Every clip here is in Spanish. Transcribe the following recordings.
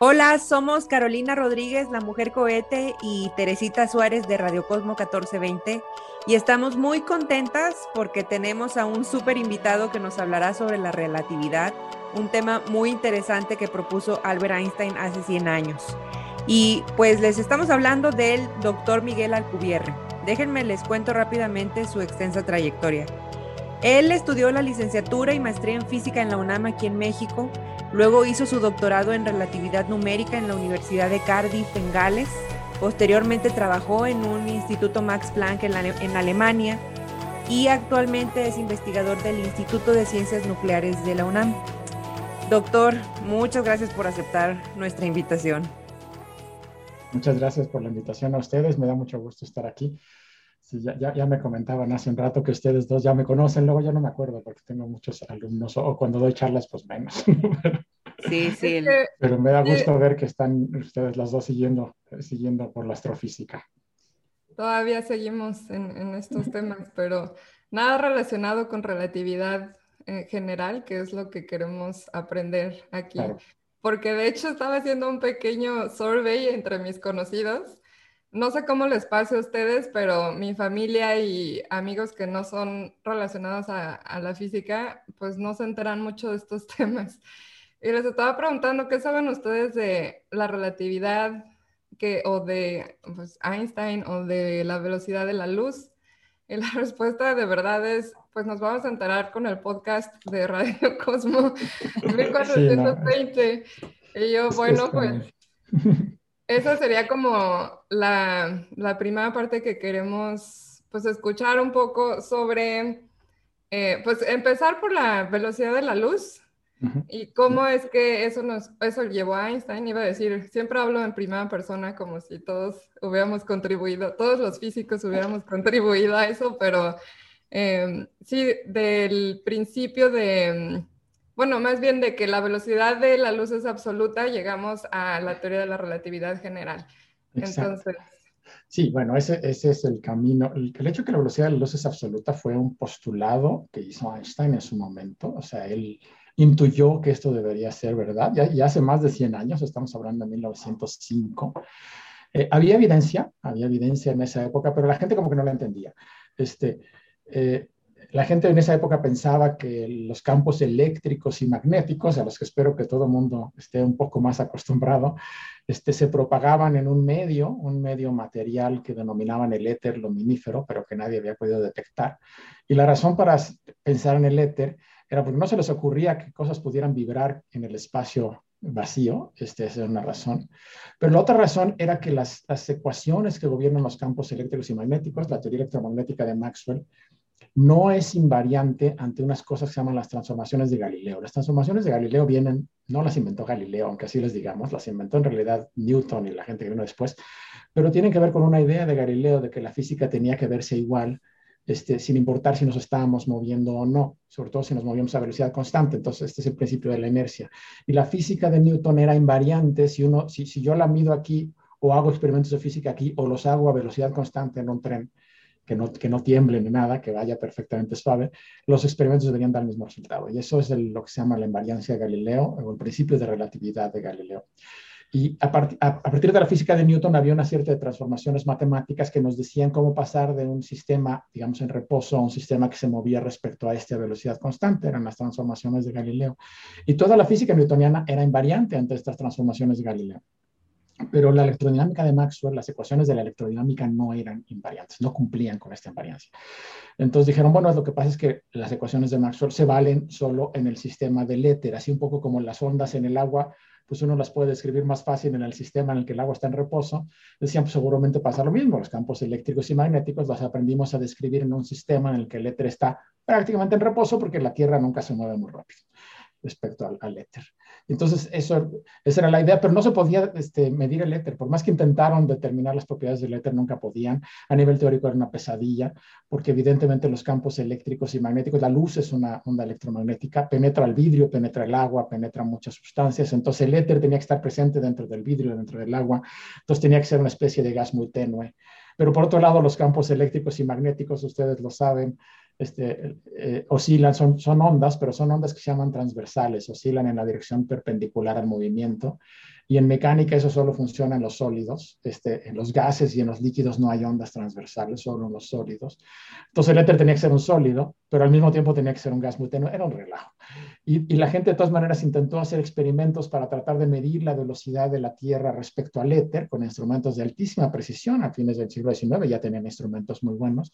Hola, somos Carolina Rodríguez, la mujer cohete, y Teresita Suárez de Radio Cosmo 1420. Y estamos muy contentas porque tenemos a un súper invitado que nos hablará sobre la relatividad, un tema muy interesante que propuso Albert Einstein hace 100 años. Y pues les estamos hablando del doctor Miguel Alcubierre. Déjenme les cuento rápidamente su extensa trayectoria. Él estudió la licenciatura y maestría en física en la UNAM aquí en México Luego hizo su doctorado en relatividad numérica en la Universidad de Cardiff, en Gales. Posteriormente trabajó en un instituto Max Planck en, Alemania y actualmente es investigador del Instituto de Ciencias Nucleares de la UNAM. Doctor, muchas gracias por aceptar nuestra invitación. Muchas gracias por la invitación a ustedes. Me da mucho gusto estar aquí. Sí, ya, ya, me comentaban hace un rato que ustedes dos ya me conocen, luego ya no me acuerdo porque tengo muchos alumnos o cuando doy charlas pues menos. sí, sí. Pero me da gusto ver que están ustedes las dos siguiendo, siguiendo por la astrofísica. Todavía seguimos en, en estos temas, pero nada relacionado con relatividad en general, que es lo que queremos aprender aquí. Porque de hecho estaba haciendo un pequeño survey entre mis conocidos no sé cómo les pase a ustedes, pero mi familia y amigos que no son relacionados a, la física, pues no se enteran mucho de estos temas. Y les estaba preguntando, ¿qué saben ustedes de la relatividad que, o de pues, Einstein o de la velocidad de la luz? Y la respuesta de verdad es, pues nos vamos a enterar con el podcast de Radio Cosmo 1420. Y yo, bueno, pues esa sería como la, primera parte que queremos pues escuchar un poco sobre, eh, pues empezar por la velocidad de la luz y cómo es que eso nos, eso llevó a Einstein, iba a decir, siempre hablo en primera persona como si todos hubiéramos contribuido, todos los físicos hubiéramos contribuido a eso, pero eh, sí, del principio de bueno, más bien de que la velocidad de la luz es absoluta, llegamos a la teoría de la relatividad general. Entonces... Sí, bueno, ese, ese es el camino. El, hecho de que la velocidad de la luz es absoluta fue un postulado que hizo Einstein en su momento. O sea, él intuyó que esto debería ser verdad. Ya, hace más de 100 años, estamos hablando de 1905. Eh, había evidencia, había evidencia en esa época, pero la gente como que no la entendía. Este, eh, la gente en esa época pensaba que los campos eléctricos y magnéticos, a los que espero que todo el mundo esté un poco más acostumbrado, este, se propagaban en un medio, un medio material que denominaban el éter luminífero, pero que nadie había podido detectar. Y la razón para pensar en el éter era porque no se les ocurría que cosas pudieran vibrar en el espacio vacío, este, esa es una razón. Pero la otra razón era que las, las ecuaciones que gobiernan los campos eléctricos y magnéticos, la teoría electromagnética de Maxwell, no es invariante ante unas cosas que se llaman las transformaciones de Galileo. Las transformaciones de Galileo vienen, no las inventó Galileo, aunque así les digamos, las inventó en realidad Newton y la gente que vino después, pero tienen que ver con una idea de Galileo de que la física tenía que verse igual, este, sin importar si nos estábamos moviendo o no, sobre todo si nos movíamos a velocidad constante. Entonces, este es el principio de la inercia. Y la física de Newton era invariante si, uno, si, si yo la mido aquí o hago experimentos de física aquí o los hago a velocidad constante en un tren que no, tiemble ni nada, que vaya perfectamente suave, los experimentos deberían dar el mismo resultado. Y eso es lo que se llama la invariancia de Galileo o el principio de relatividad de Galileo. Y a, a, partir de la física de Newton había una serie de transformaciones matemáticas que nos decían cómo pasar de un sistema, digamos, en reposo a un sistema que se movía respecto a este a velocidad constante, eran las transformaciones de Galileo. Y toda la física newtoniana era invariante ante estas transformaciones de Galileo. Pero la electrodinámica de Maxwell, las ecuaciones de la electrodinámica no eran invariantes, no cumplían con esta invariancia. Entonces dijeron, bueno, lo que pasa es que las ecuaciones de Maxwell se valen solo en el sistema del éter, así un poco como las ondas en el agua, pues uno las puede describir más fácil en el sistema en el que el agua está en reposo. Decían, pues seguramente pasa lo mismo, los campos eléctricos y magnéticos los aprendimos a describir en un sistema en el que el éter está prácticamente en reposo porque la Tierra nunca se mueve muy rápido respecto al, al éter. Entonces, eso, esa era la idea, pero no se podía este, medir el éter. Por más que intentaron determinar las propiedades del éter, nunca podían. A nivel teórico era una pesadilla, porque evidentemente los campos eléctricos y magnéticos, la luz es una onda electromagnética, penetra el vidrio, penetra el agua, penetra muchas sustancias. Entonces, el éter tenía que estar presente dentro del vidrio, dentro del agua. Entonces, tenía que ser una especie de gas muy tenue. Pero por otro lado, los campos eléctricos y magnéticos, ustedes lo saben, este, eh, oscilan, son, ondas, pero son ondas que se llaman transversales, oscilan en la dirección perpendicular al movimiento. Y en mecánica eso solo funciona en los sólidos, este, en los gases y en los líquidos no hay ondas transversales, solo en los sólidos. Entonces el éter tenía que ser un sólido, pero al mismo tiempo tenía que ser un gas muy tenue, era un relajo. Y, y, la gente de todas maneras intentó hacer experimentos para tratar de medir la velocidad de la Tierra respecto al éter con instrumentos de altísima precisión. A fines del siglo XIX ya tenían instrumentos muy buenos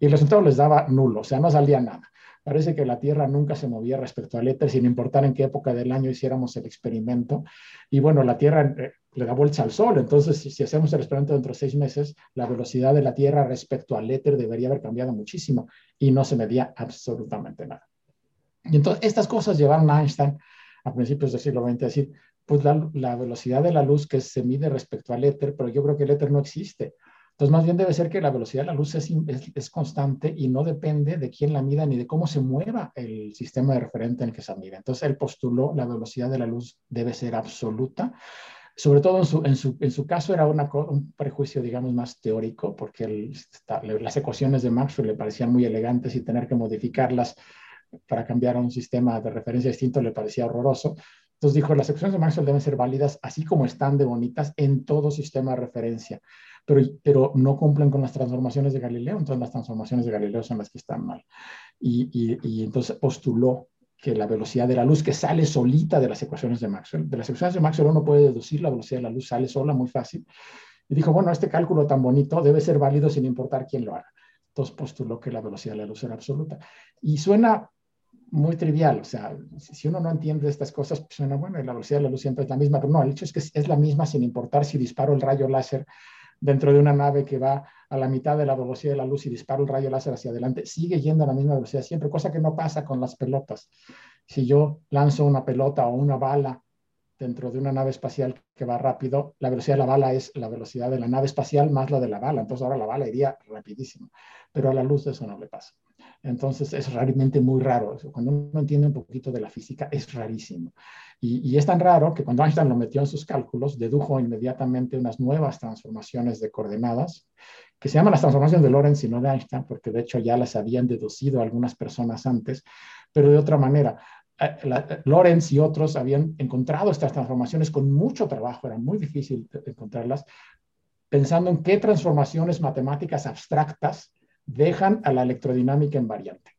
y el resultado les daba nulo, o sea, no salía nada. Parece que la Tierra nunca se movía respecto al éter, sin importar en qué época del año hiciéramos el experimento. Y bueno, la Tierra eh, le da vuelta al Sol, entonces si, hacemos el experimento dentro de seis meses, la velocidad de la Tierra respecto al éter debería haber cambiado muchísimo y no se medía absolutamente nada. Y entonces estas cosas llevaron a Einstein a principios del siglo XX a decir, pues la, la velocidad de la luz que se mide respecto al éter, pero yo creo que el éter no existe. Entonces, más bien debe ser que la velocidad de la luz es, constante y no depende de quién la mida ni de cómo se mueva el sistema de referente en el que se mide. Entonces, él postuló la velocidad de la luz debe ser absoluta. Sobre todo en su, caso era un prejuicio, digamos, más teórico, porque las ecuaciones de Maxwell le parecían muy elegantes y tener que modificarlas para cambiar a un sistema de referencia distinto le parecía horroroso. Entonces dijo, las ecuaciones de Maxwell deben ser válidas así como están de bonitas en todo sistema de referencia pero, no cumplen con las transformaciones de Galileo, entonces las transformaciones de Galileo son las que están mal. Y, entonces postuló que la velocidad de la luz que sale solita de las ecuaciones de Maxwell, de las ecuaciones de Maxwell uno puede deducir la velocidad de la luz, sale sola muy fácil. Y dijo, bueno, este cálculo tan bonito debe ser válido sin importar quién lo haga. Entonces postuló que la velocidad de la luz era absoluta. Y suena muy trivial, o sea, si uno no entiende estas cosas, pues suena, bueno, la velocidad de la luz siempre es la misma, pero no, el hecho es que es la misma sin importar si disparo el rayo láser dentro de una nave que va a la mitad de la velocidad de la luz y dispara el rayo láser hacia adelante, sigue yendo a la misma velocidad siempre, cosa que no pasa con las pelotas. Si yo lanzo una pelota o una bala dentro de una nave espacial que va rápido, la velocidad de la bala es la velocidad de la nave espacial más la de la bala. Entonces ahora la bala iría rapidísimo. Pero a la luz eso no le pasa. Entonces es realmente muy raro. Cuando uno entiende un poquito de la física, es rarísimo. Y, es tan raro que cuando Einstein lo metió en sus cálculos, dedujo inmediatamente unas nuevas transformaciones de coordenadas, que se llaman las transformaciones de Lorentz y no de Einstein, porque de hecho ya las habían deducido algunas personas antes, pero de otra manera. Eh, Lorentz y otros habían encontrado estas transformaciones con mucho trabajo, era muy difícil encontrarlas, pensando en qué transformaciones matemáticas abstractas dejan a la electrodinámica invariante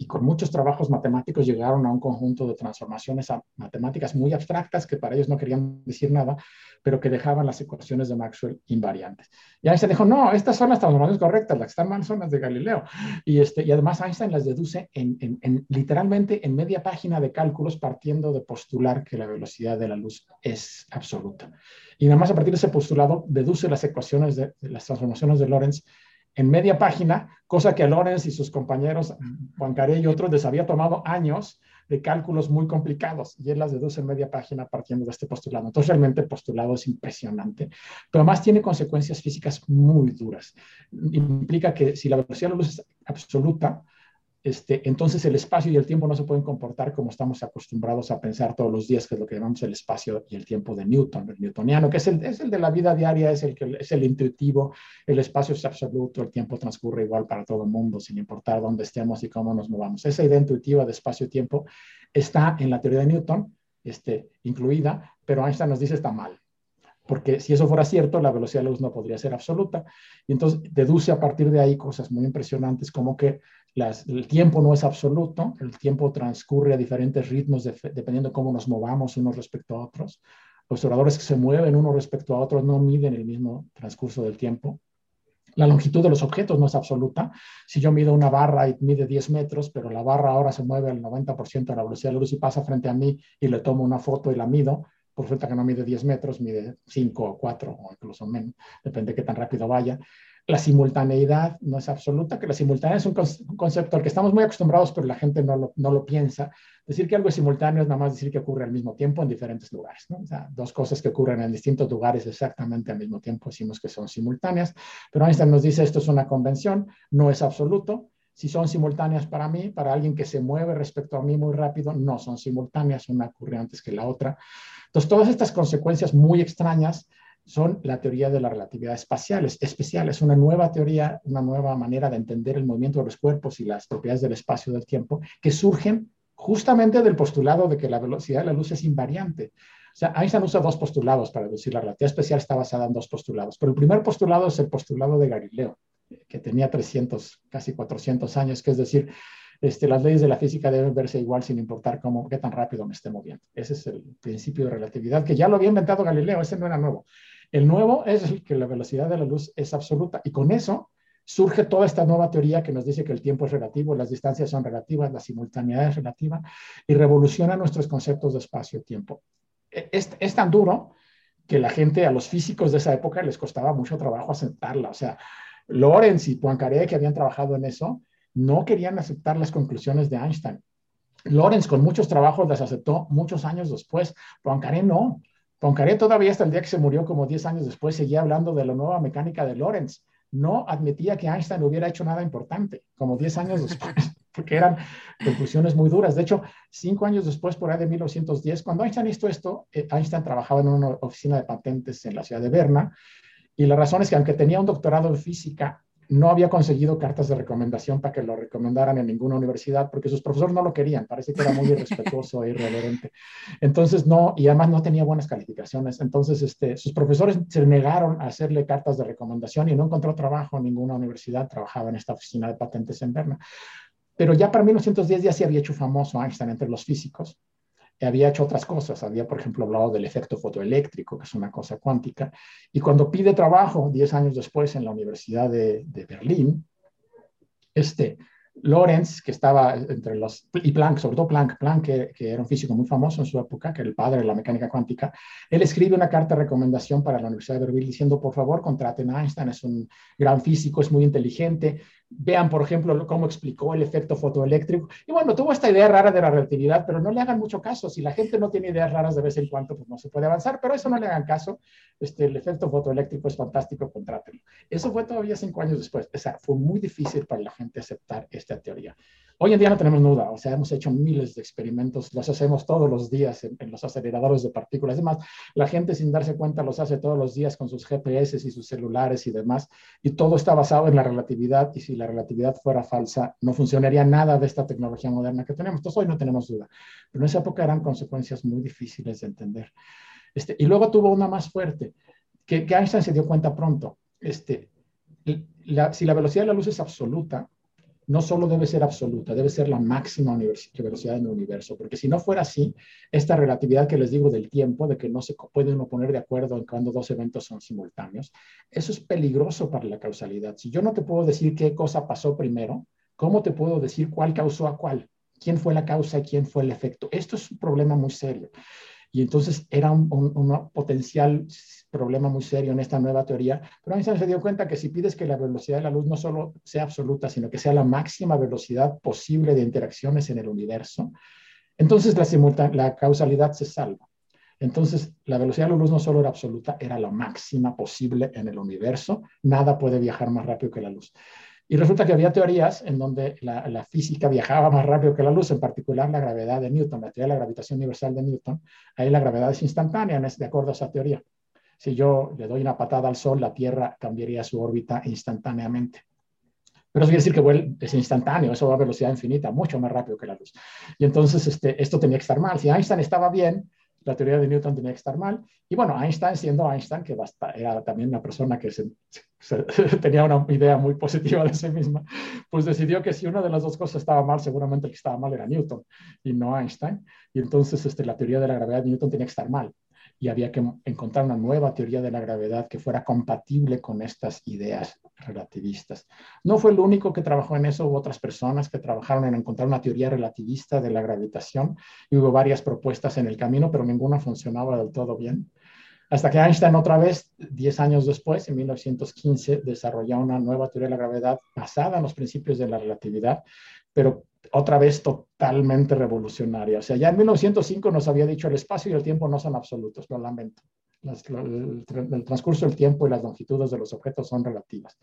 y con muchos trabajos matemáticos llegaron a un conjunto de transformaciones matemáticas muy abstractas que para ellos no querían decir nada, pero que dejaban las ecuaciones de Maxwell invariantes. Y Einstein dijo, no, estas son las transformaciones correctas, las que están mal son las de Galileo. Y, este, y además Einstein las deduce en, en, literalmente en media página de cálculos partiendo de postular que la velocidad de la luz es absoluta. Y nada más a partir de ese postulado deduce las ecuaciones de, de las transformaciones de Lorentz en media página, cosa que Lorenz y sus compañeros, Juan Carey y otros, les había tomado años de cálculos muy complicados y él las deduce en media página partiendo de este postulado. Entonces, realmente el postulado es impresionante, pero además tiene consecuencias físicas muy duras. Implica que si la velocidad de la luz es absoluta, este, entonces el espacio y el tiempo no se pueden comportar como estamos acostumbrados a pensar todos los días, que es lo que llamamos el espacio y el tiempo de Newton, el newtoniano, que es el, de la vida diaria, es el, que, es el intuitivo, el espacio es absoluto, el tiempo transcurre igual para todo el mundo, sin importar dónde estemos y cómo nos movamos. Esa idea intuitiva de espacio y tiempo está en la teoría de Newton, este, incluida, pero Einstein nos dice está mal porque si eso fuera cierto, la velocidad de la luz no podría ser absoluta. Y entonces deduce a partir de ahí cosas muy impresionantes como que el tiempo no es absoluto, el tiempo transcurre a diferentes ritmos dependiendo de cómo nos movamos unos respecto a otros. Los oradores que se mueven unos respecto a otros no miden el mismo transcurso del tiempo. La longitud de los objetos no es absoluta. Si yo mido una barra y mide 10 metros, pero la barra ahora se mueve al 90% de la velocidad de luz y pasa frente a mí y le tomo una foto y la mido, por suerte que no mide 10 metros, mide 5 o 4 o incluso menos, depende de qué tan rápido vaya. La simultaneidad no es absoluta, que la simultaneidad es un, concepto al que estamos muy acostumbrados, pero la gente no lo, no lo, piensa. Decir que algo es simultáneo es nada más decir que ocurre al mismo tiempo en diferentes lugares. dos cosas que ocurren en distintos lugares exactamente al mismo tiempo decimos que son simultáneas, pero Einstein nos dice esto es una convención, no es absoluto. Si son simultáneas para mí, para alguien que se mueve respecto a mí muy rápido, no son simultáneas, una ocurre antes que la otra. Entonces, todas estas consecuencias muy extrañas son la teoría de la relatividad espacial. Es especial, es una nueva teoría, una nueva manera de entender el movimiento de los cuerpos y las propiedades del espacio y del tiempo que surgen justamente del postulado de que la velocidad de la luz es invariante. O sea, Einstein usa dos postulados para decir la relatividad especial está basada en dos postulados. Pero el primer postulado es el postulado de Galileo, que tenía 300, casi 400 años, que es decir, este, las leyes de la física deben verse igual sin importar cómo, qué tan rápido me esté moviendo. Ese es el principio de relatividad, que ya lo había inventado Galileo, ese no era nuevo. El nuevo es que la velocidad de la luz es absoluta y con eso surge toda esta nueva teoría que nos dice que el tiempo es relativo, las distancias son relativas, la simultaneidad es relativa y revoluciona nuestros conceptos de espacio-tiempo. E, es, es, tan duro que la gente, a los físicos de esa época, les costaba mucho trabajo aceptarla. O sea, Lorenz y Poincaré, que habían trabajado en eso, no querían aceptar las conclusiones de Einstein. Lorenz, con muchos trabajos, las aceptó muchos años después. Poincaré no. Poincaré todavía hasta el día que se murió, como 10 años después, seguía hablando de la nueva mecánica de Lorentz. No admitía que Einstein hubiera hecho nada importante, como 10 años después, porque eran conclusiones muy duras. De hecho, cinco años después, por ahí de 1910, cuando Einstein hizo esto, eh, Einstein trabajaba en una oficina de patentes en la ciudad de Berna, y la razón es que aunque tenía un doctorado en física, no había conseguido cartas de recomendación para que lo recomendaran en ninguna universidad porque sus profesores no lo querían, parece que era muy irrespetuoso e irreverente. Entonces no, y además no tenía buenas calificaciones. Entonces este, sus profesores se negaron a hacerle cartas de recomendación y no encontró trabajo en ninguna universidad, trabajaba en esta oficina de patentes en Berna. Pero ya para 1910 ya se había hecho famoso Einstein entre los físicos había hecho otras cosas. Había, por ejemplo, hablado del efecto fotoeléctrico, que es una cosa cuántica. Y cuando pide trabajo, 10 años después, en la Universidad de, de Berlín, este, Lorenz, que estaba entre los, y Planck, sobre todo Planck, Planck, que, que, era un físico muy famoso en su época, que era el padre de la mecánica cuántica, él escribe una carta de recomendación para la Universidad de Berlín diciendo, por favor, contraten a Einstein, es un gran físico, es muy inteligente, Vean, por ejemplo, cómo explicó el efecto fotoeléctrico. Y bueno, tuvo esta idea rara de la relatividad, pero no le hagan mucho caso. Si la gente no tiene ideas raras de vez en cuando, pues no se puede avanzar, pero eso no le hagan caso. Este, el efecto fotoeléctrico es fantástico, contrátenlo. Eso fue todavía cinco años después. O sea, fue muy difícil para la gente aceptar esta teoría. Hoy en día no tenemos duda, o sea, hemos hecho miles de experimentos, los hacemos todos los días en, los aceleradores de partículas. Además, la gente sin darse cuenta los hace todos los días con sus GPS y sus celulares y demás, y todo está basado en la relatividad, y si la relatividad fuera falsa, no funcionaría nada de esta tecnología moderna que tenemos. Entonces, hoy no tenemos duda, pero en esa época eran consecuencias muy difíciles de entender. Este, y luego tuvo una más fuerte, que, que Einstein se dio cuenta pronto. Este, si la velocidad de la luz es absoluta, no solo debe ser absoluta, debe ser la máxima velocidad en el universo, porque si no fuera así, esta relatividad que les digo del tiempo, de que no se puede uno poner de acuerdo en cuando dos eventos son simultáneos, eso es peligroso para la causalidad. Si yo no te puedo decir qué cosa pasó primero, ¿cómo te puedo decir cuál causó a cuál? ¿Quién fue la causa y quién fue el efecto? Esto es un problema muy serio. Y entonces era un, potencial problema muy serio en esta nueva teoría, pero Einstein se dio cuenta que si pides que la velocidad de la luz no solo sea absoluta, sino que sea la máxima velocidad posible de interacciones en el universo, entonces la, la causalidad se salva. Entonces, la velocidad de la luz no solo era absoluta, era la máxima posible en el universo. Nada puede viajar más rápido que la luz. Y resulta que había teorías en donde la, física viajaba más rápido que la luz, en particular la gravedad de Newton, la teoría de la gravitación universal de Newton. Ahí la gravedad es instantánea, de acuerdo a esa teoría. Si yo le doy una patada al Sol, la Tierra cambiaría su órbita instantáneamente. Pero eso quiere decir que es instantáneo, eso va a velocidad infinita, mucho más rápido que la luz. Y entonces este, esto tenía que estar mal. Si Einstein estaba bien, la teoría de Newton tenía que estar mal. Y bueno, Einstein, siendo Einstein, que era también una persona que tenía una idea muy positiva de sí misma, pues decidió que si una de las dos cosas estaba mal, seguramente el que estaba mal era Newton y no Einstein. Y entonces este, la teoría de la gravedad de Newton tenía que estar mal y había que encontrar una nueva teoría de la gravedad que fuera compatible con estas ideas relativistas. No fue el único que trabajó en eso, hubo otras personas que trabajaron en encontrar una teoría relativista de la gravitación y hubo varias propuestas en el camino, pero ninguna funcionaba del todo bien. Hasta que Einstein otra vez, 10 años después, en 1915, desarrolló una nueva teoría de la gravedad basada en los principios de la relatividad, pero otra vez totalmente revolucionaria. O sea, ya en 1905 nos había dicho el espacio y el tiempo no son absolutos, lo lamento. el, transcurso del tiempo y las longitudes de los objetos son relativas.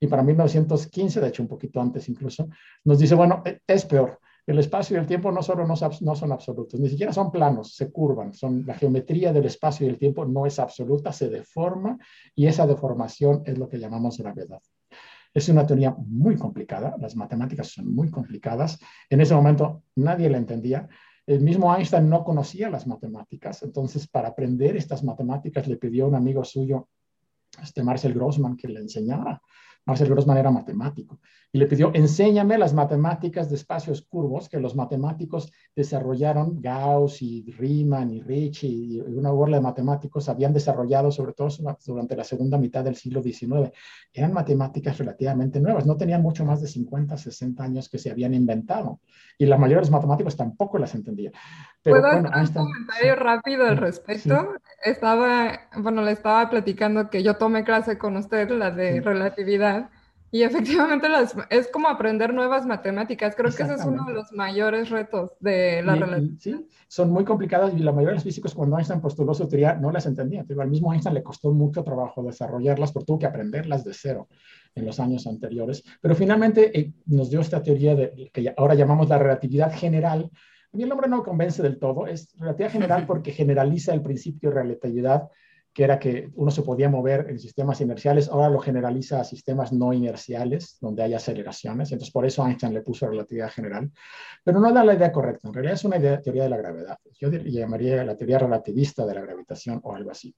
Y para 1915, de hecho un poquito antes incluso, nos dice, bueno, e, es peor. El espacio y el tiempo no solo no, no, son absolutos, ni siquiera son planos, se curvan. Son, la geometría del espacio y el tiempo no es absoluta, se deforma y esa deformación es lo que llamamos gravedad. Es una teoría muy complicada, las matemáticas son muy complicadas. En ese momento nadie la entendía. El mismo Einstein no conocía las matemáticas, entonces para aprender estas matemáticas le pidió a un amigo suyo, este Marcel Grossman, que le enseñara. Marcel Grossman era matemático y le pidió, enséñame las matemáticas de espacios curvos que los matemáticos desarrollaron, Gauss y Riemann y Ricci y una burla de matemáticos habían desarrollado sobre todo durante la segunda mitad del siglo XIX. Eran matemáticas relativamente nuevas, no tenían mucho más de 50, 60 años que se habían inventado y la mayoría de los matemáticos tampoco las entendían. Pero, ¿Puedo hacer un comentario rápido al respecto? Estaba, bueno, le estaba platicando que yo tomé clase con usted, la de relatividad y efectivamente las, es como aprender nuevas matemáticas. Creo que ese es uno de los mayores retos de la relación. Sí, son muy complicadas y la mayoría de los físicos cuando Einstein postuló su teoría no las entendían. Al mismo Einstein le costó mucho trabajo desarrollarlas porque tuvo que aprenderlas de cero en los años anteriores. Pero finalmente eh, nos dio esta teoría de, que ahora llamamos la relatividad general. Mí el nombre no convence del todo. Es relatividad general porque generaliza el principio de relatividad que era que uno se podía mover en sistemas inerciales, ahora lo generaliza a sistemas no inerciales, donde hay aceleraciones, entonces por eso Einstein le puso relatividad general, pero no da la idea correcta, en realidad es una idea, teoría de la gravedad, yo llamaría la teoría relativista de la gravitación o algo así,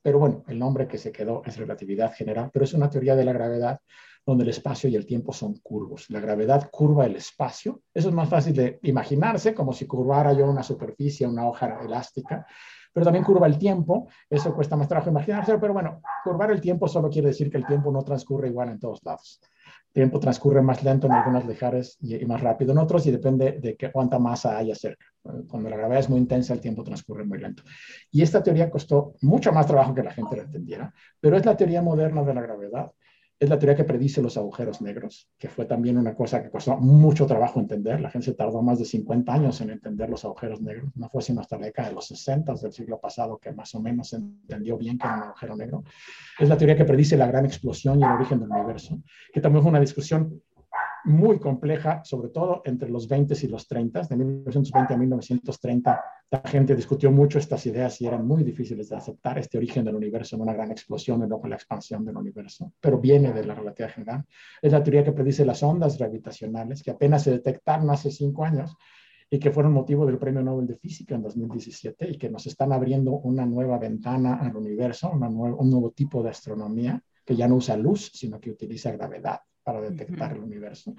pero bueno, el nombre que se quedó es relatividad general, pero es una teoría de la gravedad donde el espacio y el tiempo son curvos. La gravedad curva el espacio. Eso es más fácil de imaginarse, como si curvara yo una superficie, una hoja elástica pero también curva el tiempo, eso cuesta más trabajo imaginarse, pero bueno, curvar el tiempo solo quiere decir que el tiempo no transcurre igual en todos lados. El tiempo transcurre más lento en algunos lugares y, más rápido en otros y depende de qué, cuánta masa haya cerca. Cuando la gravedad es muy intensa, el tiempo transcurre muy lento. Y esta teoría costó mucho más trabajo que la gente la entendiera, pero es la teoría moderna de la gravedad es la teoría que predice los agujeros negros, que fue también una cosa que costó mucho trabajo entender. La gente tardó más de 50 años en entender los agujeros negros. No fue sino hasta la década de los 60 del siglo pasado que más o menos se entendió bien que era un agujero negro. Es la teoría que predice la gran explosión y el origen del universo, que también fue una discusión muy compleja, sobre todo entre los 20 y los 30, de 1920 a 1930, la gente discutió mucho estas ideas y eran muy difíciles de aceptar este origen del universo en una gran explosión y luego la expansión del universo, pero viene de la relatividad general. Es la teoría que predice las ondas gravitacionales, que apenas se detectaron hace cinco años y que fueron motivo del Premio Nobel de Física en 2017 y que nos están abriendo una nueva ventana al universo, una un nuevo tipo de astronomía que ya no usa luz, sino que utiliza gravedad para detectar el universo.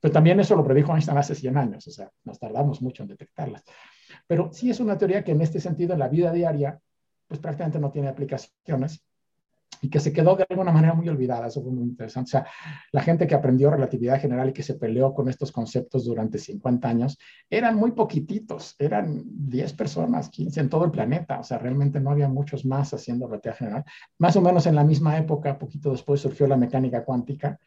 Pero también eso lo predijo Einstein hace 100 años, o sea, nos tardamos mucho en detectarlas. Pero sí es una teoría que en este sentido, en la vida diaria, pues prácticamente no tiene aplicaciones y que se quedó de alguna manera muy olvidada. Eso fue muy interesante. O sea, la gente que aprendió relatividad general y que se peleó con estos conceptos durante 50 años, eran muy poquititos, eran 10 personas, 15 en todo el planeta. O sea, realmente no había muchos más haciendo relatividad general. Más o menos en la misma época, poquito después surgió la mecánica cuántica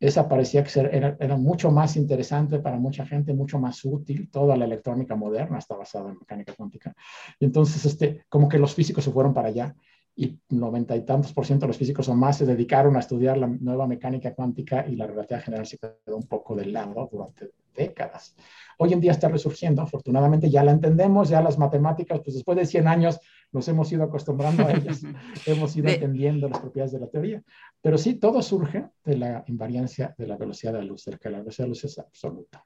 esa parecía que era, era, mucho más interesante para mucha gente, mucho más útil. Toda la electrónica moderna está basada en mecánica cuántica. Y entonces, este, como que los físicos se fueron para allá y noventa y tantos por ciento de los físicos o más se dedicaron a estudiar la nueva mecánica cuántica y la relatividad general se quedó un poco de lado durante décadas. Hoy en día está resurgiendo, afortunadamente ya la entendemos, ya las matemáticas, pues después de 100 años nos hemos ido acostumbrando a ellas, hemos ido entendiendo las propiedades de la teoría. Pero sí, todo surge de la invariancia de la velocidad de la luz, de que la velocidad de la luz es absoluta.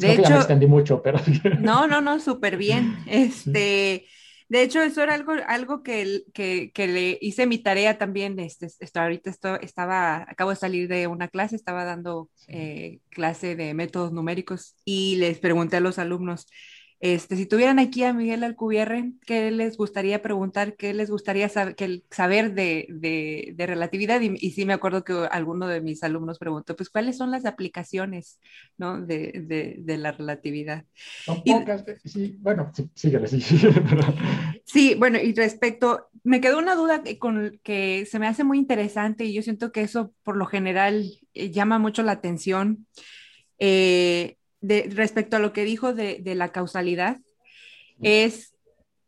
de hecho, ya me extendí mucho, pero... No, no, no, súper bien. Este... De hecho, eso era algo, algo que, que, que, le hice mi tarea también. Este, esto, ahorita esto, estaba, acabo de salir de una clase, estaba dando eh, clase de métodos numéricos y les pregunté a los alumnos, este, si tuvieran aquí a Miguel Alcubierre, ¿qué les gustaría preguntar? ¿Qué les gustaría saber, saber de, de, relatividad? Y, y, sí me acuerdo que alguno de mis alumnos preguntó, pues, ¿cuáles son las aplicaciones ¿no? de, de, la relatividad? Son pocas, sí, bueno, sí, síguele, sí. sí, bueno, y respecto, me quedó una duda con, que se me hace muy interesante y yo siento que eso por lo general eh, llama mucho la atención. Eh, respecto a lo que dijo de, la causalidad, es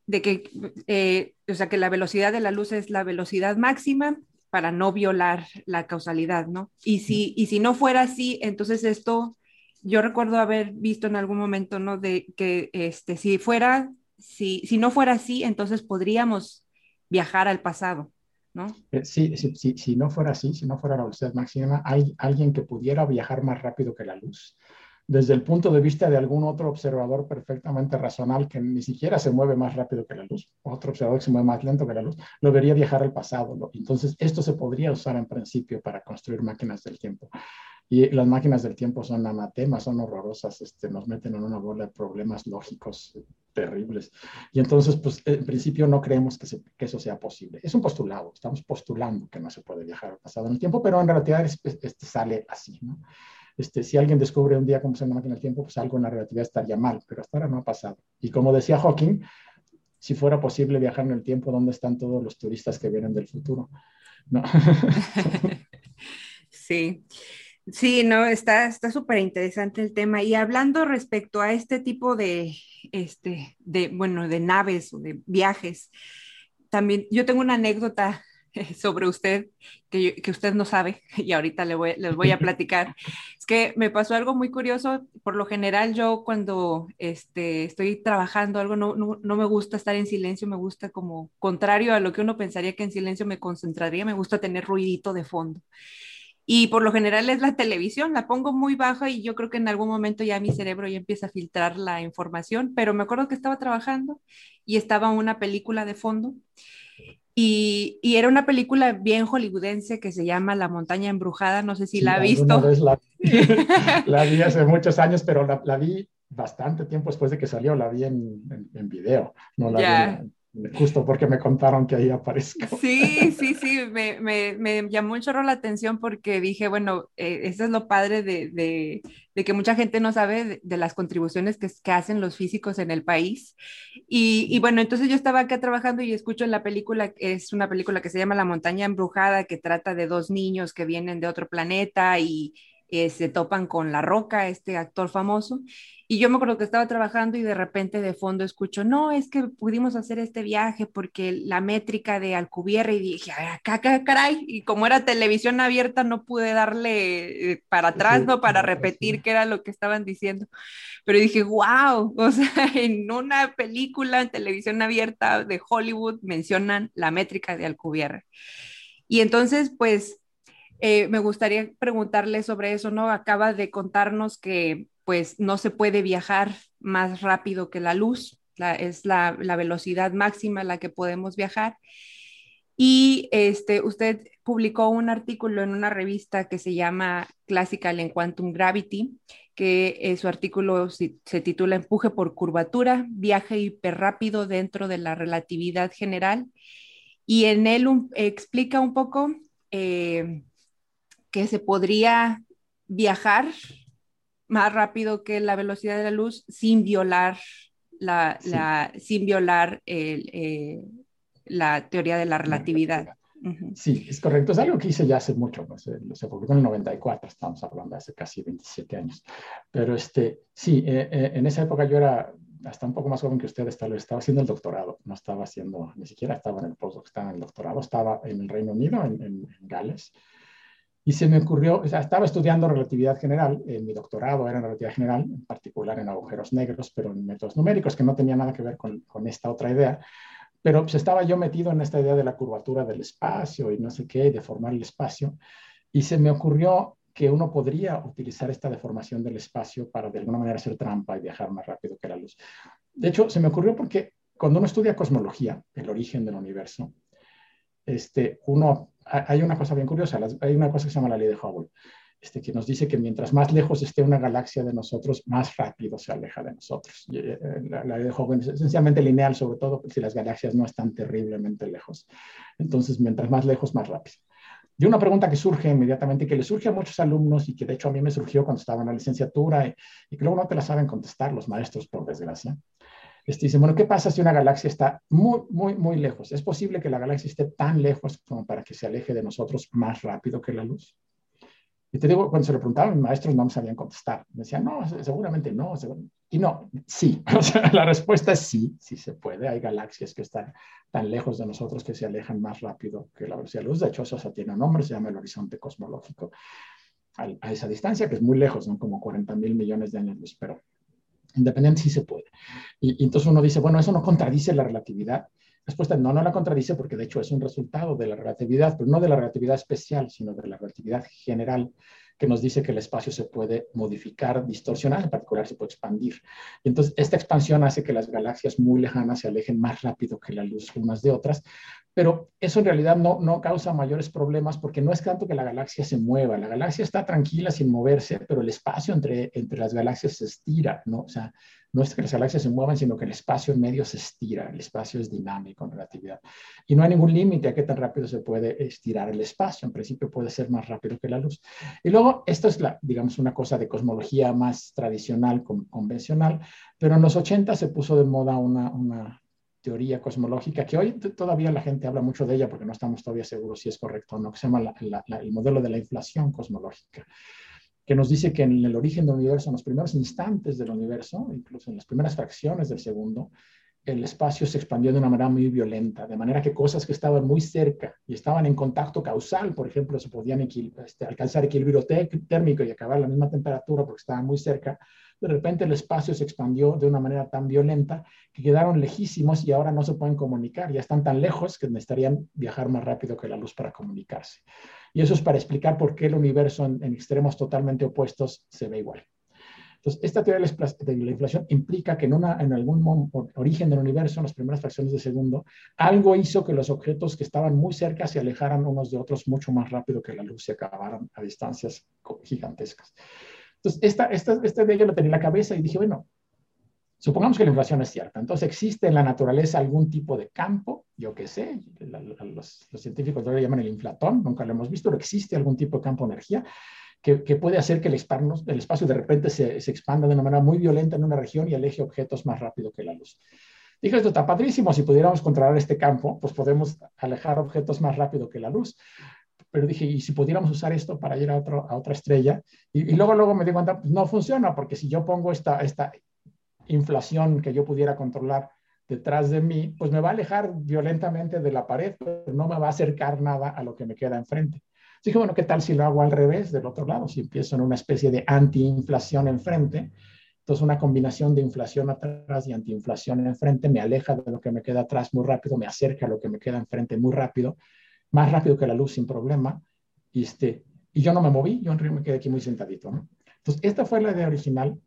de que, eh, o sea, que la velocidad de la luz es la velocidad máxima para no violar la causalidad, ¿no? Y si, y si no fuera así, entonces esto yo recuerdo haber visto en algún momento, ¿no? De que este, si fuera, si, si no fuera así, entonces podríamos viajar al pasado, ¿no? Eh, sí, sí, sí, si no fuera así, si no fuera la velocidad máxima, hay alguien que pudiera viajar más rápido que la luz. Desde el punto de vista de algún otro observador perfectamente racional que ni siquiera se mueve más rápido que la luz, otro observador que se mueve más lento que la luz, lo vería viajar al pasado. Entonces, esto se podría usar en principio para construir máquinas del tiempo. Y las máquinas del tiempo son anatemas, son horrorosas, este, nos meten en una bola de problemas lógicos terribles. Y entonces, pues, en principio no creemos que, que, eso sea posible. Es un postulado, estamos postulando que no se puede viajar al pasado en el tiempo, pero en realidad este, sale así, ¿no? Este, si alguien descubre un día cómo se una máquina del tiempo, pues algo en la relatividad estaría mal, pero hasta ahora no ha pasado. Y como decía Hawking, si fuera posible viajar en el tiempo, ¿dónde están todos los turistas que vienen del futuro? ¿No? sí. Sí, no, está súper interesante el tema. Y hablando respecto a este tipo de, este, de, bueno, de naves o de viajes, también yo tengo una anécdota sobre usted que, que usted no sabe y ahorita le voy, les voy a platicar. Es que me pasó algo muy curioso. Por lo general, yo cuando este, estoy trabajando algo, no, no, no me gusta estar en silencio, me gusta como contrario a lo que uno pensaría que en silencio me concentraría, me gusta tener ruidito de fondo. Y por lo general es la televisión, la pongo muy baja y yo creo que en algún momento ya mi cerebro ya empieza a filtrar la información, pero me acuerdo que estaba trabajando y estaba una película de fondo y, y era una película bien hollywoodense que se llama La montaña embrujada, no sé si la ha visto. La, la, vi hace muchos años, pero la, la, vi bastante tiempo después de que salió, la vi en, en, video, no la vi justo porque me contaron que ahí aparezco. Sí, sí, sí, me, me, llamó mucho la atención porque dije, bueno, eh, eso es lo padre de, de, de, que mucha gente no sabe de, las contribuciones que, que, hacen los físicos en el país. Y, y, bueno, entonces yo estaba acá trabajando y escucho en la película, es una película que se llama La montaña embrujada, que trata de dos niños que vienen de otro planeta y eh, se topan con La Roca, este actor famoso. Y yo me acuerdo que estaba trabajando y de repente de fondo escucho, no, es que pudimos hacer este viaje porque la métrica de Alcubierre y dije, acá, caray, y como era televisión abierta no pude darle eh, para atrás, ¿no? Para repetir qué era lo que estaban diciendo. Pero dije, wow, o sea, en una película en televisión abierta de Hollywood mencionan la métrica de Alcubierre. Y entonces, pues, eh, me gustaría preguntarle sobre eso, ¿no? Acaba de contarnos que pues no se puede viajar más rápido que la luz, es la, velocidad máxima a la que podemos viajar. Y este, usted publicó un artículo en una revista que se llama Classical en Quantum Gravity, que eh, su artículo se, titula Empuje por curvatura, viaje hiperrápido dentro de la relatividad general. Y en él explica un poco eh, que se podría viajar más rápido que la velocidad de la luz sin violar la, la sin violar el, eh, la teoría de la relatividad. Sí, es correcto. Es algo que hice ya hace mucho, pues, eh, se publicó en el 94, estamos hablando de hace casi 27 años. Pero este, sí, eh, en esa época yo era hasta un poco más joven que usted, estaba, estaba haciendo el doctorado, no estaba haciendo, ni siquiera estaba en el postdoc, estaba en el doctorado, estaba en el Reino Unido, en, en Gales, y se me ocurrió, o sea, estaba estudiando relatividad general, mi doctorado era en relatividad general, en particular en agujeros negros, pero en métodos numéricos, que no tenía nada que ver con, con esta otra idea. Pero pues estaba yo metido en esta idea de la curvatura del espacio y no sé qué, de formar el espacio. Y se me ocurrió que uno podría utilizar esta deformación del espacio para de alguna manera hacer trampa y viajar más rápido que la luz. De hecho, se me ocurrió porque cuando uno estudia cosmología, el origen del universo, este, uno hay una cosa bien curiosa, hay una cosa que se llama la ley de Hubble, este, que nos dice que mientras más lejos esté una galaxia de nosotros, más rápido se aleja de nosotros. Eh, la, ley de Hubble es esencialmente lineal, sobre todo si las galaxias no están terriblemente lejos. Entonces, mientras más lejos, más rápido. Y una pregunta que surge inmediatamente, que le surge a muchos alumnos y que de hecho a mí me surgió cuando estaba en la licenciatura y, y que luego no te la saben contestar los maestros, por desgracia, este, dice, bueno, ¿qué pasa si una galaxia está muy, muy, muy lejos? ¿Es posible que la galaxia esté tan lejos como para que se aleje de nosotros más rápido que la luz? Y te digo, cuando se lo preguntaban, mis maestros no me sabían contestar. Me decían, no, seguramente no. Y no, sí. O sea, la respuesta es sí, sí se puede. Hay galaxias que están tan lejos de nosotros que se alejan más rápido que la velocidad de la luz. De hecho, eso tiene un nombre, se llama el horizonte cosmológico. a, esa distancia, que es muy lejos, son como 40 mil millones de años luz, pero independiente sí se puede. Y, y, entonces uno dice, bueno, eso no contradice la relatividad. Respuesta, no, no la contradice porque de hecho es un resultado de la relatividad, pero no de la relatividad especial, sino de la relatividad general que nos dice que el espacio se puede modificar, distorsionar, en particular se puede expandir. Y entonces, esta expansión hace que las galaxias muy lejanas se alejen más rápido que la luz unas de otras, pero eso en realidad no, no causa mayores problemas porque no es tanto que la galaxia se mueva, la galaxia está tranquila sin moverse, pero el espacio entre, entre las galaxias se estira, ¿no? O sea, no es que las galaxias se muevan, sino que el espacio en medio se estira, el espacio es dinámico en relatividad. Y no hay ningún límite a qué tan rápido se puede estirar el espacio, en principio puede ser más rápido que la luz. Y luego, esto es, la, digamos, una cosa de cosmología más tradicional, convencional, pero en los 80 se puso de moda una, una teoría cosmológica, que hoy todavía la gente habla mucho de ella porque no estamos todavía seguros si es correcto o no, que se llama el modelo de la inflación cosmológica, que nos dice que en el origen del universo, en los primeros instantes del universo, incluso en las primeras fracciones del segundo, el espacio se expandió de una manera muy violenta, de manera que cosas que estaban muy cerca y estaban en contacto causal, por ejemplo, se podían este, alcanzar equilibrio térmico y acabar la misma temperatura porque estaban muy cerca, de repente el espacio se expandió de una manera tan violenta que quedaron lejísimos y ahora no se pueden comunicar, ya están tan lejos que necesitarían viajar más rápido que la luz para comunicarse. Y eso es para explicar por qué el universo en, extremos totalmente opuestos se ve igual. Entonces, esta teoría de la inflación implica que en, una, en algún origen del universo, en las primeras fracciones de segundo, algo hizo que los objetos que estaban muy cerca se alejaran unos de otros mucho más rápido que la luz y acabaran a distancias gigantescas. Entonces, esta, esta, esta idea yo la tenía en la cabeza y dije, bueno, supongamos que la inflación es cierta. Entonces, ¿existe en la naturaleza algún tipo de campo? Yo qué sé, los, científicos lo llaman el inflatón, nunca lo hemos visto, pero existe algún tipo de campo de energía que, que puede hacer que el, el espacio de repente se, se, expanda de una manera muy violenta en una región y aleje objetos más rápido que la luz. Dije, esto está padrísimo, si pudiéramos controlar este campo, pues podemos alejar objetos más rápido que la luz pero dije, ¿y si pudiéramos usar esto para ir a, otro, a otra estrella? Y, luego, luego me di cuenta, pues no funciona, porque si yo pongo esta, esta inflación que yo pudiera controlar detrás de mí, pues me va a alejar violentamente de la pared, pero no me va a acercar nada a lo que me queda enfrente. Dije, bueno, ¿qué tal si lo hago al revés, del otro lado? Si empiezo en una especie de antiinflación enfrente, entonces una combinación de inflación atrás y antiinflación enfrente me aleja de lo que me queda atrás muy rápido, me acerca a lo que me queda enfrente muy rápido, más rápido que la luz sin problema. Y, este, y yo no me moví, yo me quedé aquí muy sentadito. ¿no? Entonces, esta fue la idea original.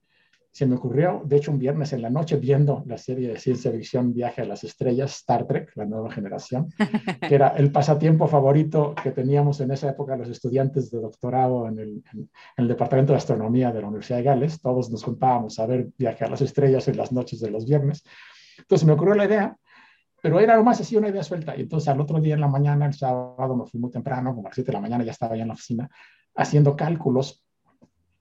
Se me ocurrió, de hecho, un viernes en la noche viendo la serie de ciencia ficción Viaje a las Estrellas, Star Trek, la nueva generación, que era el pasatiempo favorito que teníamos en esa época los estudiantes de doctorado en el, en el Departamento de Astronomía de la Universidad de Gales. Todos nos juntábamos a ver Viaje a las Estrellas en las noches de los viernes. Entonces me ocurrió la idea pero era más así una idea suelta. Y entonces al otro día en la mañana, el sábado, me fui muy temprano, como a las 7 de la mañana ya estaba ya en la oficina, haciendo cálculos,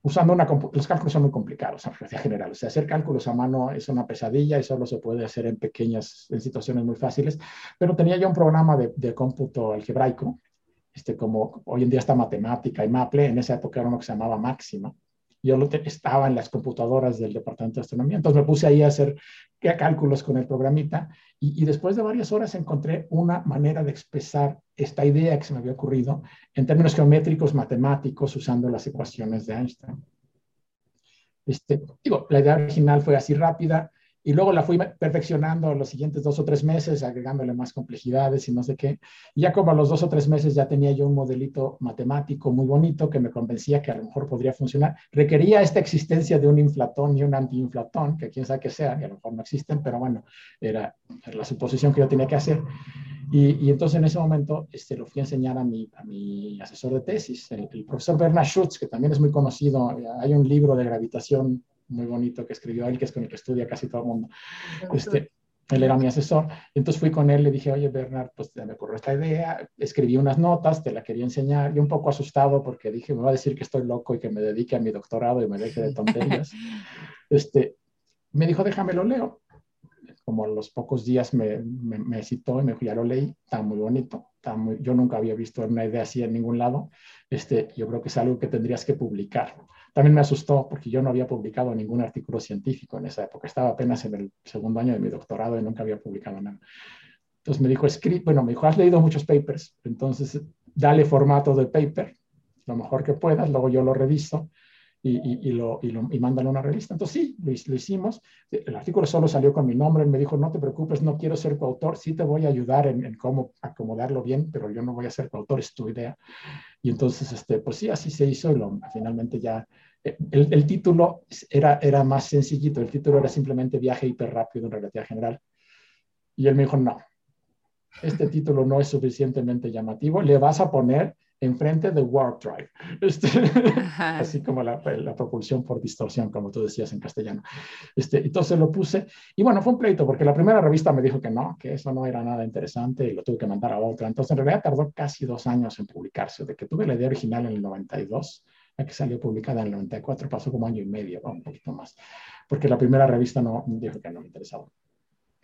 usando una... Los cálculos son muy complicados en realidad general. O sea, hacer cálculos a mano es una pesadilla y solo se puede hacer en pequeñas, en situaciones muy fáciles. Pero tenía ya un programa de, de cómputo algebraico, este, como hoy en día está matemática y Maple, en esa época era uno que se llamaba Máxima yo lo estaba en las computadoras del departamento de astronomía, entonces me puse ahí a hacer cálculos con el programita y, después de varias horas encontré una manera de expresar esta idea que se me había ocurrido en términos geométricos, matemáticos, usando las ecuaciones de Einstein. Este, digo, la idea original fue así rápida, y luego la fui perfeccionando los siguientes dos o tres meses, agregándole más complejidades y no sé qué. Y ya como a los dos o tres meses ya tenía yo un modelito matemático muy bonito que me convencía que a lo mejor podría funcionar. Requería esta existencia de un inflatón y un antiinflatón, que quién sabe que sea, y a lo mejor no existen, pero bueno, era, la suposición que yo tenía que hacer. Y, y, entonces en ese momento este, lo fui a enseñar a mi, a mi asesor de tesis, el, el profesor Bernard Schutz, que también es muy conocido. Hay un libro de gravitación muy bonito que escribió él, que es con el que estudia casi todo el mundo. Este, él era mi asesor. Entonces fui con él, le dije, oye, Bernard, pues me ocurrió esta idea, escribí unas notas, te la quería enseñar, y un poco asustado porque dije, me va a decir que estoy loco y que me dedique a mi doctorado y me deje de tonterías. este, me dijo, déjame lo leo. Como a los pocos días me, me, citó y me dijo, ya lo leí, está muy bonito, está muy, yo nunca había visto una idea así en ningún lado. Este, yo creo que es algo que tendrías que publicar. También me asustó porque yo no había publicado ningún artículo científico en esa época. Estaba apenas en el segundo año de mi doctorado y nunca había publicado nada. Entonces me dijo, escribe, bueno, me dijo, has leído muchos papers, entonces dale formato de paper lo mejor que puedas, luego yo lo reviso y, y, lo, y, lo, y a una revista. Entonces sí, lo, lo, hicimos. El artículo solo salió con mi nombre. Él me dijo, no te preocupes, no quiero ser coautor, sí te voy a ayudar en, en, cómo acomodarlo bien, pero yo no voy a ser coautor, es tu idea. Y entonces, este, pues sí, así se hizo y lo, finalmente ya... El, el, título era, era más sencillito, el título era simplemente Viaje hiper rápido en relatividad general. Y él me dijo, no, este título no es suficientemente llamativo, le vas a poner enfrente de Warp Drive, este, así como la, la, propulsión por distorsión, como tú decías en castellano. Este, entonces lo puse, y bueno, fue un pleito, porque la primera revista me dijo que no, que eso no era nada interesante, y lo tuve que mandar a otra. Entonces, en realidad tardó casi dos años en publicarse, de que tuve la idea original en el 92, a que salió publicada en el 94, pasó como año y medio, o un poquito más, porque la primera revista no dijo que no me interesaba